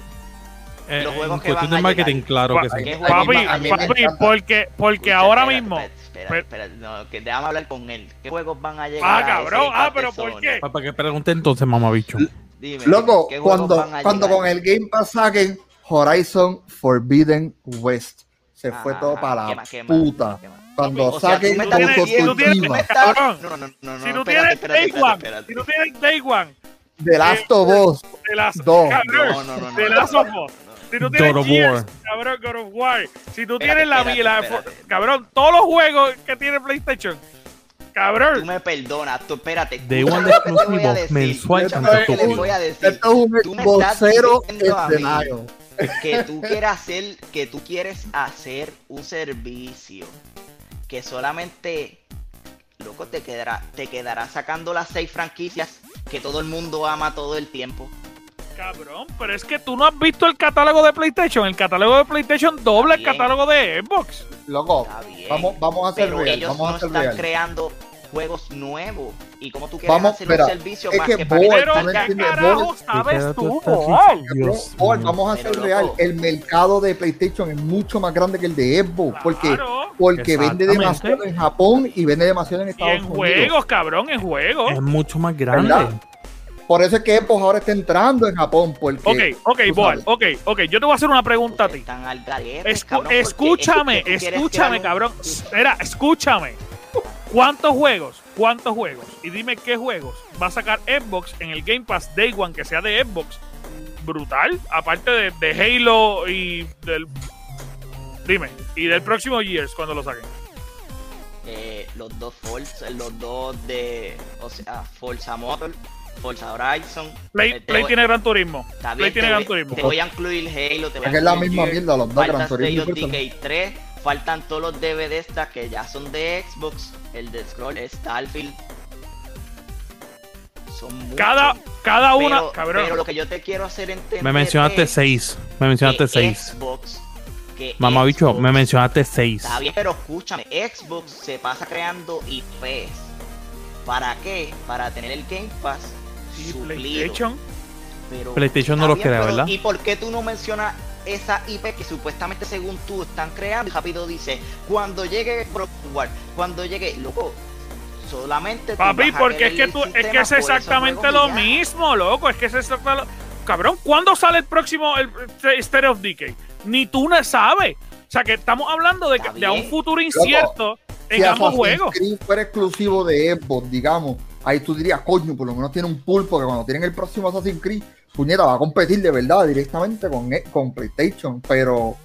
Eh, Los en juegos que cuestión van de a marketing, llegar. claro que sí. ¿Qué a juego Papi, papi, porque, porque ahora mismo. Espérate, Pe- espérate, espérate, no, que déjame hablar con él. ¿Qué juegos van a llegar? Ah, cabrón. Ah, pero ¿por qué? Para que pregunte entonces, mamabicho. Dime, Loco, ¿qué cuando, van a cuando con el Game Pass saquen Horizon Forbidden West, se fue Ajá, todo para ¿qué la más, qué más, puta. qué más? Cuando O sea, saquen tú diciendo- tú tienes- Cabrón. No, no, no, no, si no, tú espérate, tienes espérate, Day espérate, One, espérate. si tú tienes Day One, The Last of Us, de las Dos. cabrón, No, no, no, no, de no, Last of Us. Si tú tienes God of Gears, War. cabrón, God of War, si tú Espérate, tienes la, espérate, la- cabrón, todos los juegos que tiene PlayStation, Tú cabrón, me perdonas, tú espérate. Escucha one exclusivo mensual tú. les voy a decir. esto es un Tú me estás vocero diciendo a mí escenario. que tú quieres hacer, que tú quieres hacer un servicio que solamente loco te quedará, te quedará sacando las seis franquicias que todo el mundo ama todo el tiempo. Cabrón, pero es que tú no has visto el catálogo de PlayStation, el catálogo de PlayStation dobla el catálogo de Xbox. Loco, vamos, vamos a pero real, ellos vamos no a están real. creando juegos nuevos. Y como tú quieres Vamos, hacer mira, un servicio es más que que, para Pero ¿qué carajo sabes tú, vamos a Pero, ser real. El mercado de PlayStation es mucho más grande que el de Xbox. Porque, Claro. porque vende Exactamente. demasiado en Japón y vende demasiado en Y Estados en Unidos. juegos, cabrón, en juegos. Es mucho más grande. ¿Verdad? Por eso es que Xbox ahora está entrando en Japón. Porque, Ok, ok, Boal, ok, ok. Yo te voy a hacer una pregunta a ti. Están al garete, Escu- cabrón, escúchame, es que escúchame, cabrón. Mira, escúchame. ¿Cuántos juegos? ¿Cuántos juegos? Y dime qué juegos va a sacar Xbox en el Game Pass Day One que sea de Xbox. Brutal. Aparte de, de Halo y del. Dime. Y del próximo Years cuando lo saquen. eh, los dos Forza, los dos de, o sea, Forza Motor, Forza Horizon. Play, eh, Play voy- tiene Gran Turismo. Play tiene te Gran voy- Turismo. Te voy a incluir Halo, te voy a Es que es la incluir misma mierda, los dos faltan Gran Turismo. Decay 3, faltan todos los DVDs que ya son de Xbox, el de Scroll, Starfield. Son muchos. Cada, cada una, pero, cabrón. pero lo que yo te quiero hacer entender Me mencionaste es seis. Me mencionaste que seis. Xbox, que Mamabicho, Xbox- me mencionaste seis. Está bien, pero escúchame, Xbox se pasa creando IPs. ¿Para qué? Para tener el Game Pass Y. PlayStation. Pero, PlayStation no lo crea, ¿verdad? ¿Y por qué tú no mencionas esa IP que supuestamente según tú están creando? Y rápido dice, cuando llegue cuando llegue, loco, solamente tú Papi, porque es que tú, es que es exactamente lo ya. mismo, loco. Es que es exactamente lo... Cabrón, ¿cuándo sale el próximo el, el State of Decay? Ni tú no sabes. O sea, que estamos hablando de, que, Está de un futuro incierto en si ambos juegos. Creed fuera exclusivo de Xbox, digamos, ahí tú dirías, coño, por lo menos tiene un pulpo que cuando tienen el próximo Assassin's Creed, puñeta, va a competir de verdad directamente con, e- con PlayStation, pero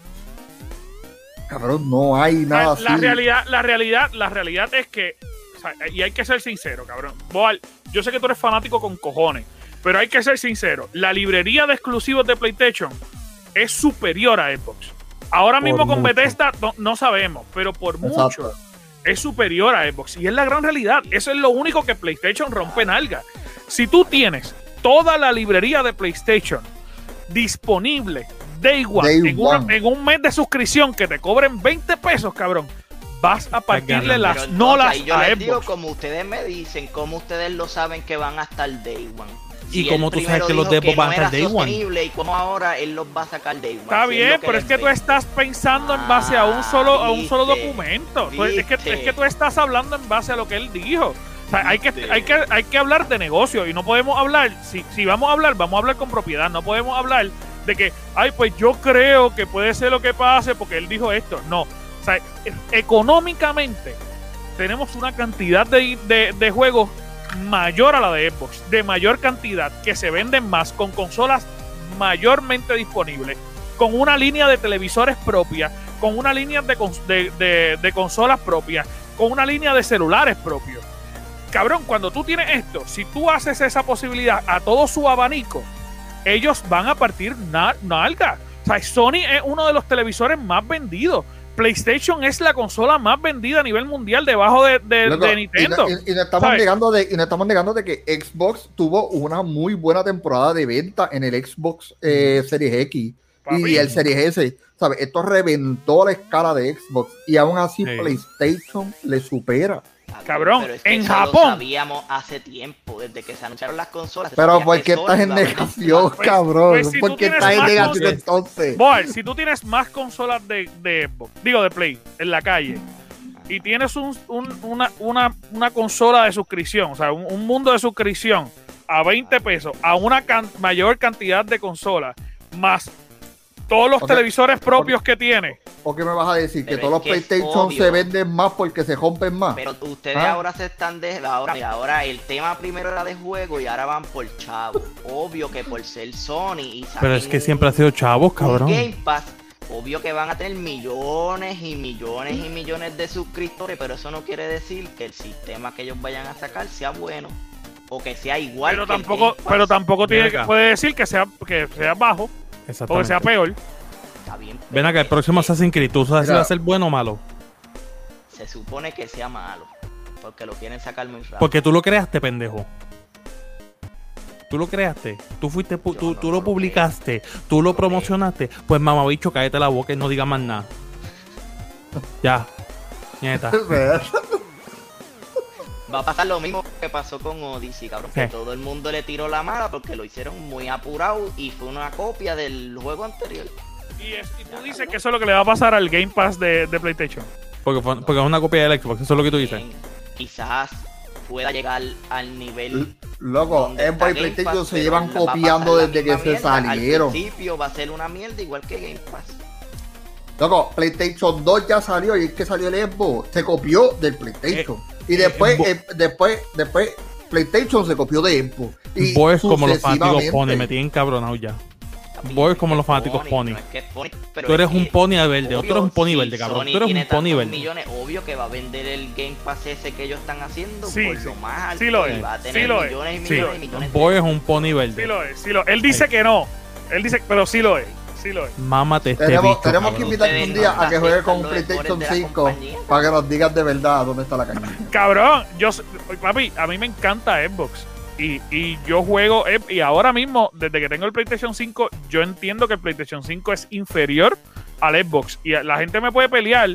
cabrón, no hay nada La, la así. realidad, la realidad, la realidad es que, o sea, y hay que ser sincero, cabrón. Boal, yo sé que tú eres fanático con cojones, pero hay que ser sincero. La librería de exclusivos de PlayStation es superior a Xbox. Ahora Por mismo con. Bethesda no, no sabemos, pero por Exacto. mucho es superior a Xbox. Y es la gran realidad. Eso es lo único que PlayStation rompe nalga. Si tú tienes toda la librería de PlayStation disponible Day One, Day en, una- en un mes de suscripción que te cobren 20 pesos, cabrón, vas a partirle las Pero nolas yo a les digo, Xbox. como ustedes me dicen, como ustedes lo saben que van a estar Day One. ¿Y Si él tú sabes que los Xbox van a estar Day One? Y como ahora él los va a sacar Day One. Está si bien, pero es que tú estás pensando en base a un solo, a un solo documento. Es, que, es que tú estás hablando en base a lo que él dijo. O sea, hay que, hay, que, hay que hablar de negocio y no podemos hablar, si, si vamos a hablar, vamos a hablar con propiedad. No podemos hablar de que, ay, pues yo creo que puede ser lo que pase porque él dijo esto. No. O sea, económicamente tenemos una cantidad de, de- de juegos mayor a la de Xbox, de mayor cantidad, que se venden más, con consolas mayormente disponibles, con una línea de televisores propia, con una línea de, de- consolas propias, con una línea de celulares propios. Cabrón, cuando tú tienes esto, si tú haces esa posibilidad a todo su abanico, ellos van a partir na- nalga. O sea, Sony es uno de los televisores más vendidos. PlayStation es la consola más vendida a nivel mundial debajo de, de- Loco, de y, Nintendo. y- y no estamos ¿sabes? negando de, y no estamos negando de que Xbox tuvo una muy buena temporada de venta en el Xbox eh, Series X Papi. y el Series S. ¿sabes? Esto reventó la escala de Xbox y aún así Sí. PlayStation le supera. Cabrón, pero es que en eso Japón. Lo sabíamos hace tiempo, desde que se anunciaron las consolas. Pero ¿por qué estás en negación. Pues- cabrón? pues si ¿Por qué estás en negación entonces? Boy, si tú tienes más consolas de, de Xbox, digo de Play, en la calle, y tienes un- un- una, una, una consola de suscripción, o sea, un, un mundo de suscripción a 20 pesos, a una can- mayor cantidad de consolas, más todos los televisores propios que tiene. ¿Por qué me vas a decir que Pero todos los que PlayStation se venden más porque se rompen más? Pero ustedes Ah. ahora se están de ahora, ahora el tema primero era de juego y ahora van por chavo. Obvio que por ser Sony y Pero es que un- siempre ha sido chavos, cabrón. Game Pass, obvio que van a tener millones y millones y millones de suscriptores, pero eso no quiere decir que el sistema que ellos vayan a sacar sea bueno o que sea igual. Pero que el tampoco, Game Pass. pero tampoco tiene, puede decir que sea, que sea bajo o que sea peor. Está bien, Ven acá, el próximo Assassin's Creed, ¿tú sabes si va a ser bueno o malo? Se supone que sea malo, porque lo quieren sacar muy rápido. Porque tú lo creaste, pendejo. Tú lo creaste, tú fuiste, tú, no tú lo lo publicaste, tú lo Lo promocionaste. Pues mamabicho, cállate la boca y no digas más nada. Ya, nieta. Va a pasar lo mismo que pasó con Odyssey, cabrón. Que todo el mundo le tiró la mala porque lo hicieron muy apurado y fue una copia del juego anterior. Y, es- y tú dices que eso es lo que le va a pasar al Game Pass de, de PlayStation. Porque, fue- porque es una copia del Xbox, eso es lo que tú dices. Quizás pueda llegar al nivel. Loco, Xbox y PlayStation Pass, se llevan copiando la desde que se mierda. Al salieron. principio va a ser una mierda igual que Game Pass. Loco, PlayStation 2 ya salió y es que salió el Xbox. Se copió del PlayStation. y después, Bo- eh, después, después, PlayStation se copió de Xbox. Y Boys como los fanáticos. Pony, me tienen cabronado ya. Es como los fanáticos Pony. no es que es Pony, pero Tú es eres un pony verde, tú obvio, eres un pony verde, cabrón. Sony Tú eres un pony verde. millones, obvio que va a vender el Game Pass ese que ellos están haciendo Sí, por sí. lo más alto. Sí lo y es, Va a sí tener lo es. millones y Sí, millones millones de- Boy es un pony Sí verde. lo es, sí lo es. Él dice que no. Él dice, pero sí lo es. Sí lo es. Mámate este Tenemos, bicho, tenemos que invitarte un día a que juegue con PlayStation errores de la 5 compañía. para que nos digas de verdad dónde está la caña. Cabrón, yo, papi, a mí me encanta Xbox. Y, y yo juego, y ahora mismo, desde que tengo el PlayStation 5, yo entiendo que el PlayStation 5 es inferior al Xbox. Y la gente me puede pelear,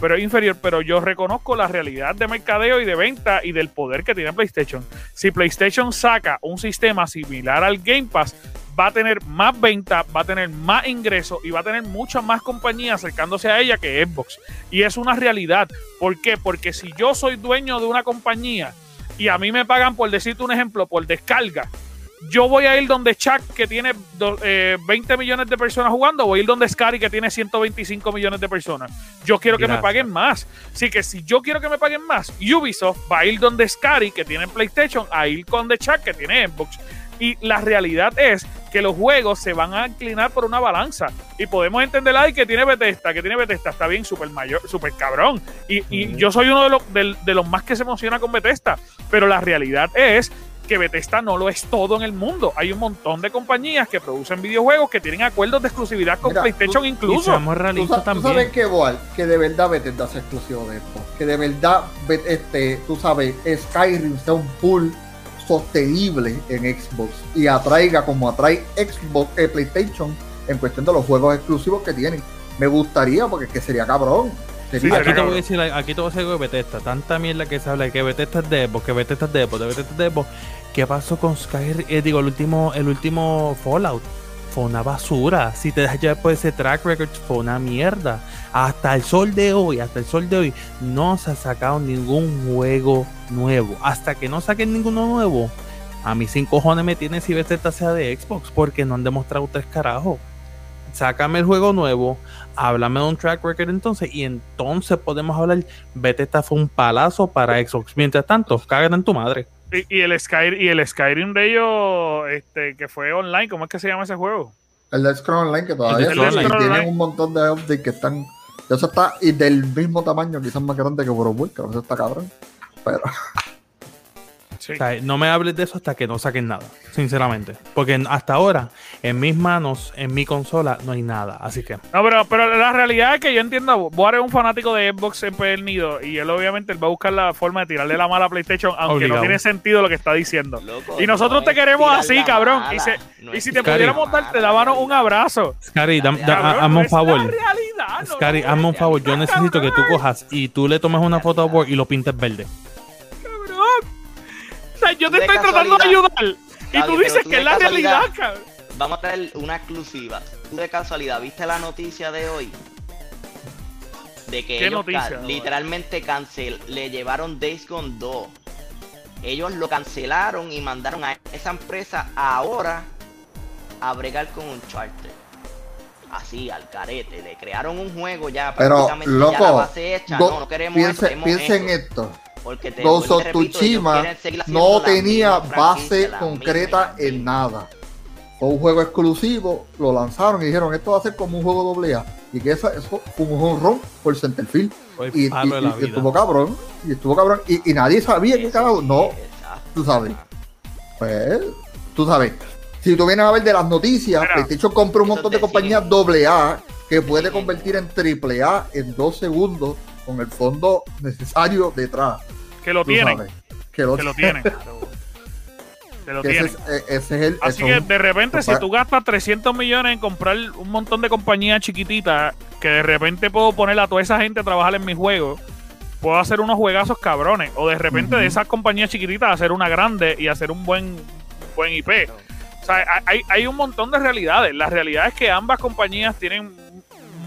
pero es inferior. Pero yo reconozco la realidad de mercadeo y de venta y del poder que tiene PlayStation. Si PlayStation saca un sistema similar al Game Pass, va a tener más venta, va a tener más ingresos y va a tener muchas más compañías acercándose a ella que Xbox. Y es una realidad. ¿Por qué? Porque si yo soy dueño de una compañía y a mí me pagan, por decirte un ejemplo, por descarga, yo voy a ir donde Chuck, que tiene do- eh, 20 millones de personas jugando, voy a ir donde Scary, que tiene 125 millones de personas. Yo quiero que me paguen más. Así que si yo quiero que me paguen más, Ubisoft va a ir donde Scary, que tiene PlayStation, a ir con The Chuck, que tiene Xbox. Y la realidad es que los juegos se van a inclinar por una balanza. Y podemos entender ahí que tiene Bethesda, que tiene Bethesda, está bien, súper mayor, súper cabrón. Y, y yo soy uno de los, de los más que se emociona con Bethesda. Pero la realidad es que Bethesda no lo es todo en el mundo. Hay un montón de compañías que producen videojuegos que tienen acuerdos de exclusividad con Mira, PlayStation tú- Y incluso. seamos ¿Tú, realistas sa- tú sabes también. que igual, que de verdad Bethesda sea exclusivo de Xbox. Que de verdad, este, tú sabes, Skyrim sea un pool sostenible en Xbox y atraiga como atrae Xbox, eh, PlayStation en cuestión de los juegos exclusivos que tienen. Me gustaría porque es que sería cabrón. Sí, Aquí te, voy a decir, aquí te voy a decir algo de Bethesda. Tanta mierda que se habla de que Bethesda es de Xbox, que Bethesda es de Xbox, de Bethesda es. ¿Qué pasó con Skyrim? Eh, digo, el último, el último Fallout. Fue una basura. Si te dejas llevar por ese track record, fue una mierda. Hasta el sol de hoy, hasta el sol de hoy, no se ha sacado ningún juego nuevo. Hasta que no saquen ninguno nuevo, a mí sin cojones me tiene si Bethesda sea de Xbox, porque no han demostrado tres carajos. Sácame el juego nuevo, háblame de un track record entonces, y entonces podemos hablar. Bethesda fue un palazo para Xbox. Mientras tanto, cágate en tu madre. Y, y el Skyrim, y el Skyrim de ellos, este, que fue online, ¿cómo es que se llama ese juego? El de Scroll Online que todavía El y tienen un montón de updates que están. Eso está y del mismo tamaño, quizás más grande que World of Warcraft, Eso está cabrón. Pero Sí. O sea, no me hables de eso hasta que no saquen nada, sinceramente. Porque en- hasta ahora, en mis manos, en mi consola, no hay nada. Así que, No, pero, pero la realidad es que yo entiendo, Boar es un fanático de Xbox empedernido y él obviamente él va a buscar la forma de tirarle la mala a PlayStation, aunque Obligado. no tiene sentido lo que está diciendo. Loco, Y nosotros no te queremos así, cabrón. mala, Y, se- no y si te pudiéramos dar, te dábamos un abrazo. Scary, hazme un favor. realidad, no Scary, hazme un favor. Yo necesito que tú cojas y tú le tomes una foto a Word y lo pintes verde. Yo te de estoy tratando de ayudar. Y tú dices que es la realidad, cabrón. Vamos a traer una exclusiva. ¿Tú de casualidad viste la noticia de hoy? De que ¿Qué ellos literalmente cancel, le llevaron Days Gone 2. Ellos lo cancelaron y mandaron a esa empresa ahora a bregar con un charter. Así, al carete. Le crearon un juego ya Pero, prácticamente ya la loco, base hecha. Go- no, no queremos piense, queremos piensa en esto. Porque te Ghost of Tsushima no tenía base concreta misma, en nada. Fue un juego exclusivo, lo lanzaron y dijeron esto va a ser como un juego doble A. Y que eso fue un honrón por Centerfield. Y, estuvo cabrón. Y estuvo cabrón. Y, y nadie sabía qué Eso carajo. sí, No, exacto. tú sabes. Pues, tú sabes. Si tú vienes a ver de las noticias, Mira, PlayStation compra un eso montón de compañías doble A que puede convertir en triple A en dos segundos con el fondo necesario detrás. Que lo tienen. sabes. Que lo, Que lo tienen. Que lo que ese, tienen. es, eh, ese es el. Así que de repente, si tú gastas 300 millones en comprar un montón de compañías chiquititas, que de repente puedo poner a toda esa gente a trabajar en mis juegos, puedo hacer unos juegazos cabrones. O de repente de esas compañías chiquititas hacer una grande y hacer un buen, buen IP. O sea, hay, hay un montón de realidades. La realidad es que ambas compañías tienen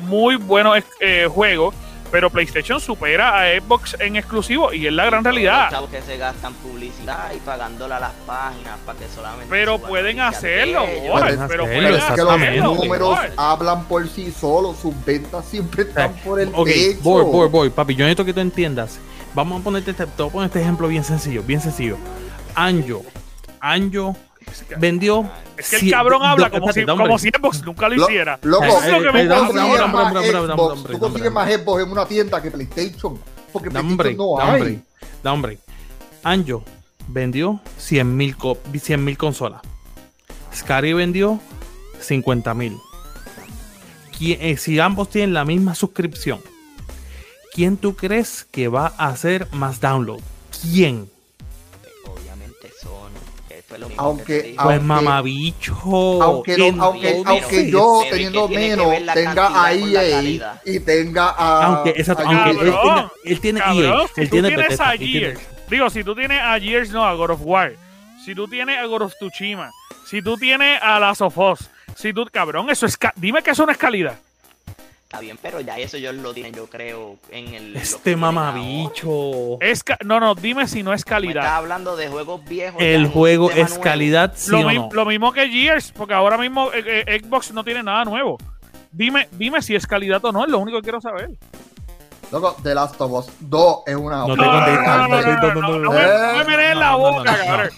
muy buenos eh, juegos, pero PlayStation supera a Xbox en exclusivo y es la gran los realidad. chavos que se gastan publicidad y pagándola a las páginas para que solamente. Pero pueden hacerlo, ellos. boy, Pueden pero hacerlo, pueden Pero es que los hacerlo, números boy. hablan por sí solos, sus ventas siempre están por el Ok, techo. voy, voy, voy, papi. Yo necesito que tú entiendas. Vamos a ponerte este, te voy a poner este ejemplo bien sencillo, bien sencillo. Anjo, Anjo vendió. Es que el cabrón habla como si, como si Xbox nunca lo hiciera. loco, Eso es lo que me eh, tú eh, consigues más Xbox, en una tienda que PlayStation. Porque PlayStation no hay. hombre, da hombre. Anjo vendió 100 mil consolas. Scary vendió 50 mil. Si ambos tienen la misma suscripción, ¿quién tú crees que va a hacer más download? ¿Quién? Fue lo mismo Aunque- que te dije. Pues Aunque- mamabicho. Aunque, aunque, aunque yo teniendo ¿qué tiene que menos tenga a EA calidad? y tenga a Aunque, exacto, a aunque él Cabrón, tenga, él tiene Cabrón, EA, si él tú tiene tienes Bethesda, a tiene- Gears, digo, si tú tienes a Gears, no, a God of War, si tú tienes a God of Tsushima, si tú tienes a Last of Us, si tú, cabrón, eso es, dime que eso no es calidad está bien, pero ya eso yo lo tienen, yo creo, en el. Este mamabicho. Es no, no, dime si no es calidad. Estás hablando de juegos viejos. El juego es calidad, sí. Lo, no? lo mismo que Gears, porque ahora mismo Xbox no tiene nada nuevo. Dime, dime si es calidad o no, es lo único que quiero saber. Loco, The Last of Us 2 es una No te contestas. No, me la boca, cabrón.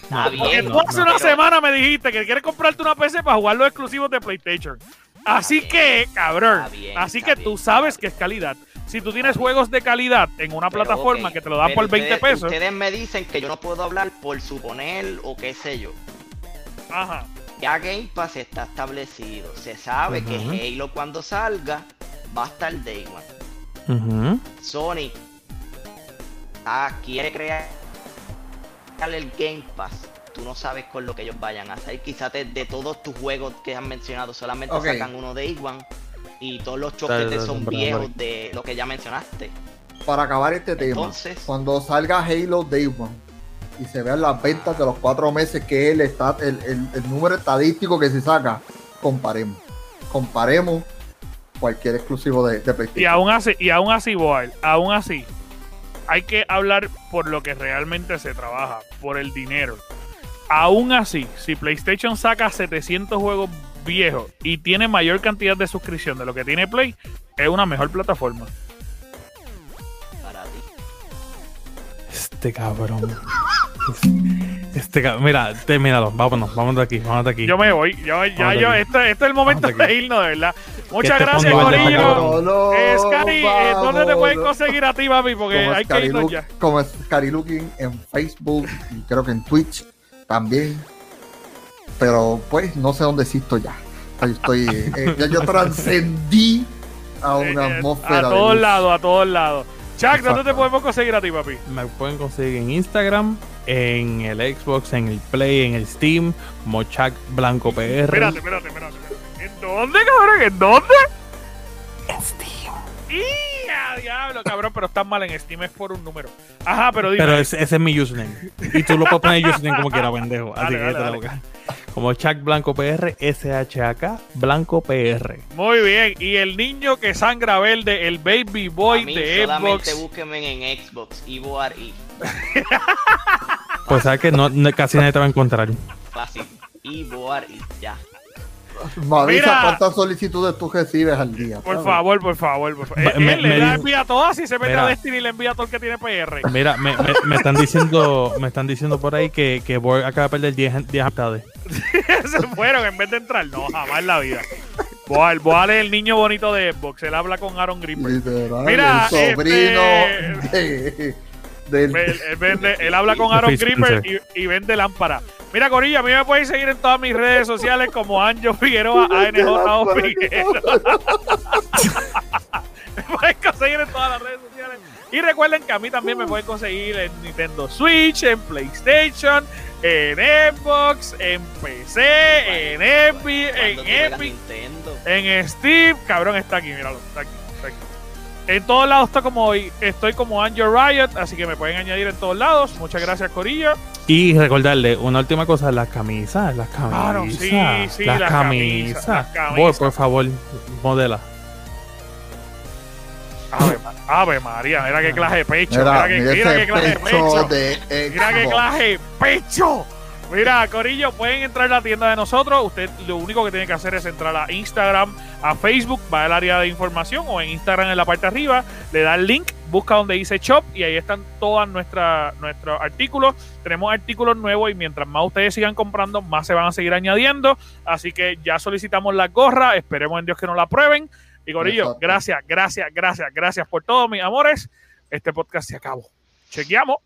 Hace una semana me dijiste que quieres comprarte una PC para jugar los exclusivos de PlayStation. Así que, cabrón, bien, así que tú sabes que es calidad. Si tú tienes juegos de calidad en una Pero, plataforma que te lo dan pero por 20 ustedes- pesos, Ustedes me dicen que yo no puedo hablar por suponer o qué sé yo. ajá. Ya Game Pass está establecido. Se sabe que Halo cuando salga va a estar Day One. Sony ah, quiere crear el Game Pass. Tú no sabes con lo que ellos vayan a hacer. Quizás de, de todos tus juegos que han mencionado, solamente sacan uno de One. Y todos los choques Dale, de dale, son viejos de lo que ya mencionaste. para acabar este tema. Entonces- Cuando salga Halo Day One y se vean las ventas de los cuatro meses que él está, el, el- el número estadístico que se saca, comparemos. Comparemos cualquier exclusivo de, de Y PlayStation. aún así, y aún así, Boal, aún así, hay que hablar por lo que realmente se trabaja, por el dinero. Aún así, si PlayStation saca 700 juegos viejos y tiene mayor cantidad de suscripción de lo que tiene Play, es una mejor plataforma. Para ti. Este cabrón. Este cabrón. Mira, termínalo. Vámonos, vámonos de aquí, vámonos de aquí. Yo me voy, yo, ya yo, este, este es el momento de irnos, de verdad. Muchas gracias, Corillo. No, Eh, Scary, eh, ¿dónde te pueden conseguir a ti, papi? Porque hay que irnos Look- ya. como Scary Looking en Facebook y creo que en Twitch también. Pero pues no sé dónde existo ya. Ahí estoy, eh, ya yo trascendí a una Eh, atmósfera. a todos lados, a todos lados. Chuck, ¿dónde te podemos conseguir a ti, papi? Me pueden conseguir en Instagram, en el Xbox, en el Play, en el Steam, como Chuck Blanco PR. Espérate, espérate, espérate. espérate. ¿En dónde, cabrón? ¿En dónde? En Steam. ¡Y a Diablo, cabrón, pero estás mal en Steam, es por un número. Ajá, pero dime. Pero ese, ese es mi username. Y tú lo puedes poner username como quiera, pendejo. Así Dale, que dale, te dale. boca. Como Chuck Blanco PR, SHAK Blanco PR. Muy bien. Y el niño que sangra verde, el baby boy a mí de solamente Xbox. búsquenme en Xbox, Ivo Ari. Pues sabes que no, no- casi nadie te va a encontrar. Fácil. Ivo Ari, ya. Me avisa Mira. cuántas solicitudes tú recibes al día. Por ¿sabes? favor, por favor, por favor. Me- Él, me- él le da envía todas y se mete Mira. a Destiny y le envía todo el que tiene PR. Mira, me, me- me están diciendo me están diciendo por ahí que, que Borg acaba de perder 10, 10 amistades. se fueron en vez de entrar. No, jamás en la vida. Boal, Boal es el niño bonito de Xbox. Él habla con Aaron Greenberg. Literal, Mira, el sobrino este- de, del- Él, él vende- él habla con Aaron Greenberg y, y vende lámpara. Mira, Corilla, a mí me pueden seguir en todas mis redes sociales como Anjo Figueroa, ANJ Figueroa. me pueden conseguir en todas las redes sociales. Y recuerden que a mí también me pueden conseguir en Nintendo Switch, en PlayStation, en Xbox, en PC, en Epic, en Epic, Nintendo. en Steam. Cabrón, está aquí, míralo, está aquí. En todos lados está como, estoy como Angel Riot, así que me pueden añadir en todos lados. Muchas gracias, Corillo. Y recordarle, una última cosa, las camisas, las camisas. Claro, sí, sí, las, las camisas. camisas, las camisas. Borg, por favor, modela. Ave, Ave María, mira qué clase de pecho. Mira, Mira, qué, mira mira ese qué clase de pecho de Mira qué clase de pecho. Mira, Corillo, pueden entrar a la tienda de nosotros. Usted lo único que tiene que hacer es entrar a Instagram, a Facebook, va al área de información o en Instagram en la parte de arriba, le da el link, busca donde dice shop y ahí están todos nuestros artículos. Tenemos artículos nuevos y mientras más ustedes sigan comprando, más se van a seguir añadiendo. Así que ya solicitamos la gorra, esperemos en Dios que nos la prueben. Y Corillo, Exacto. gracias, gracias, gracias, gracias por todo, mis amores. Este podcast se acabó. Chequeamos.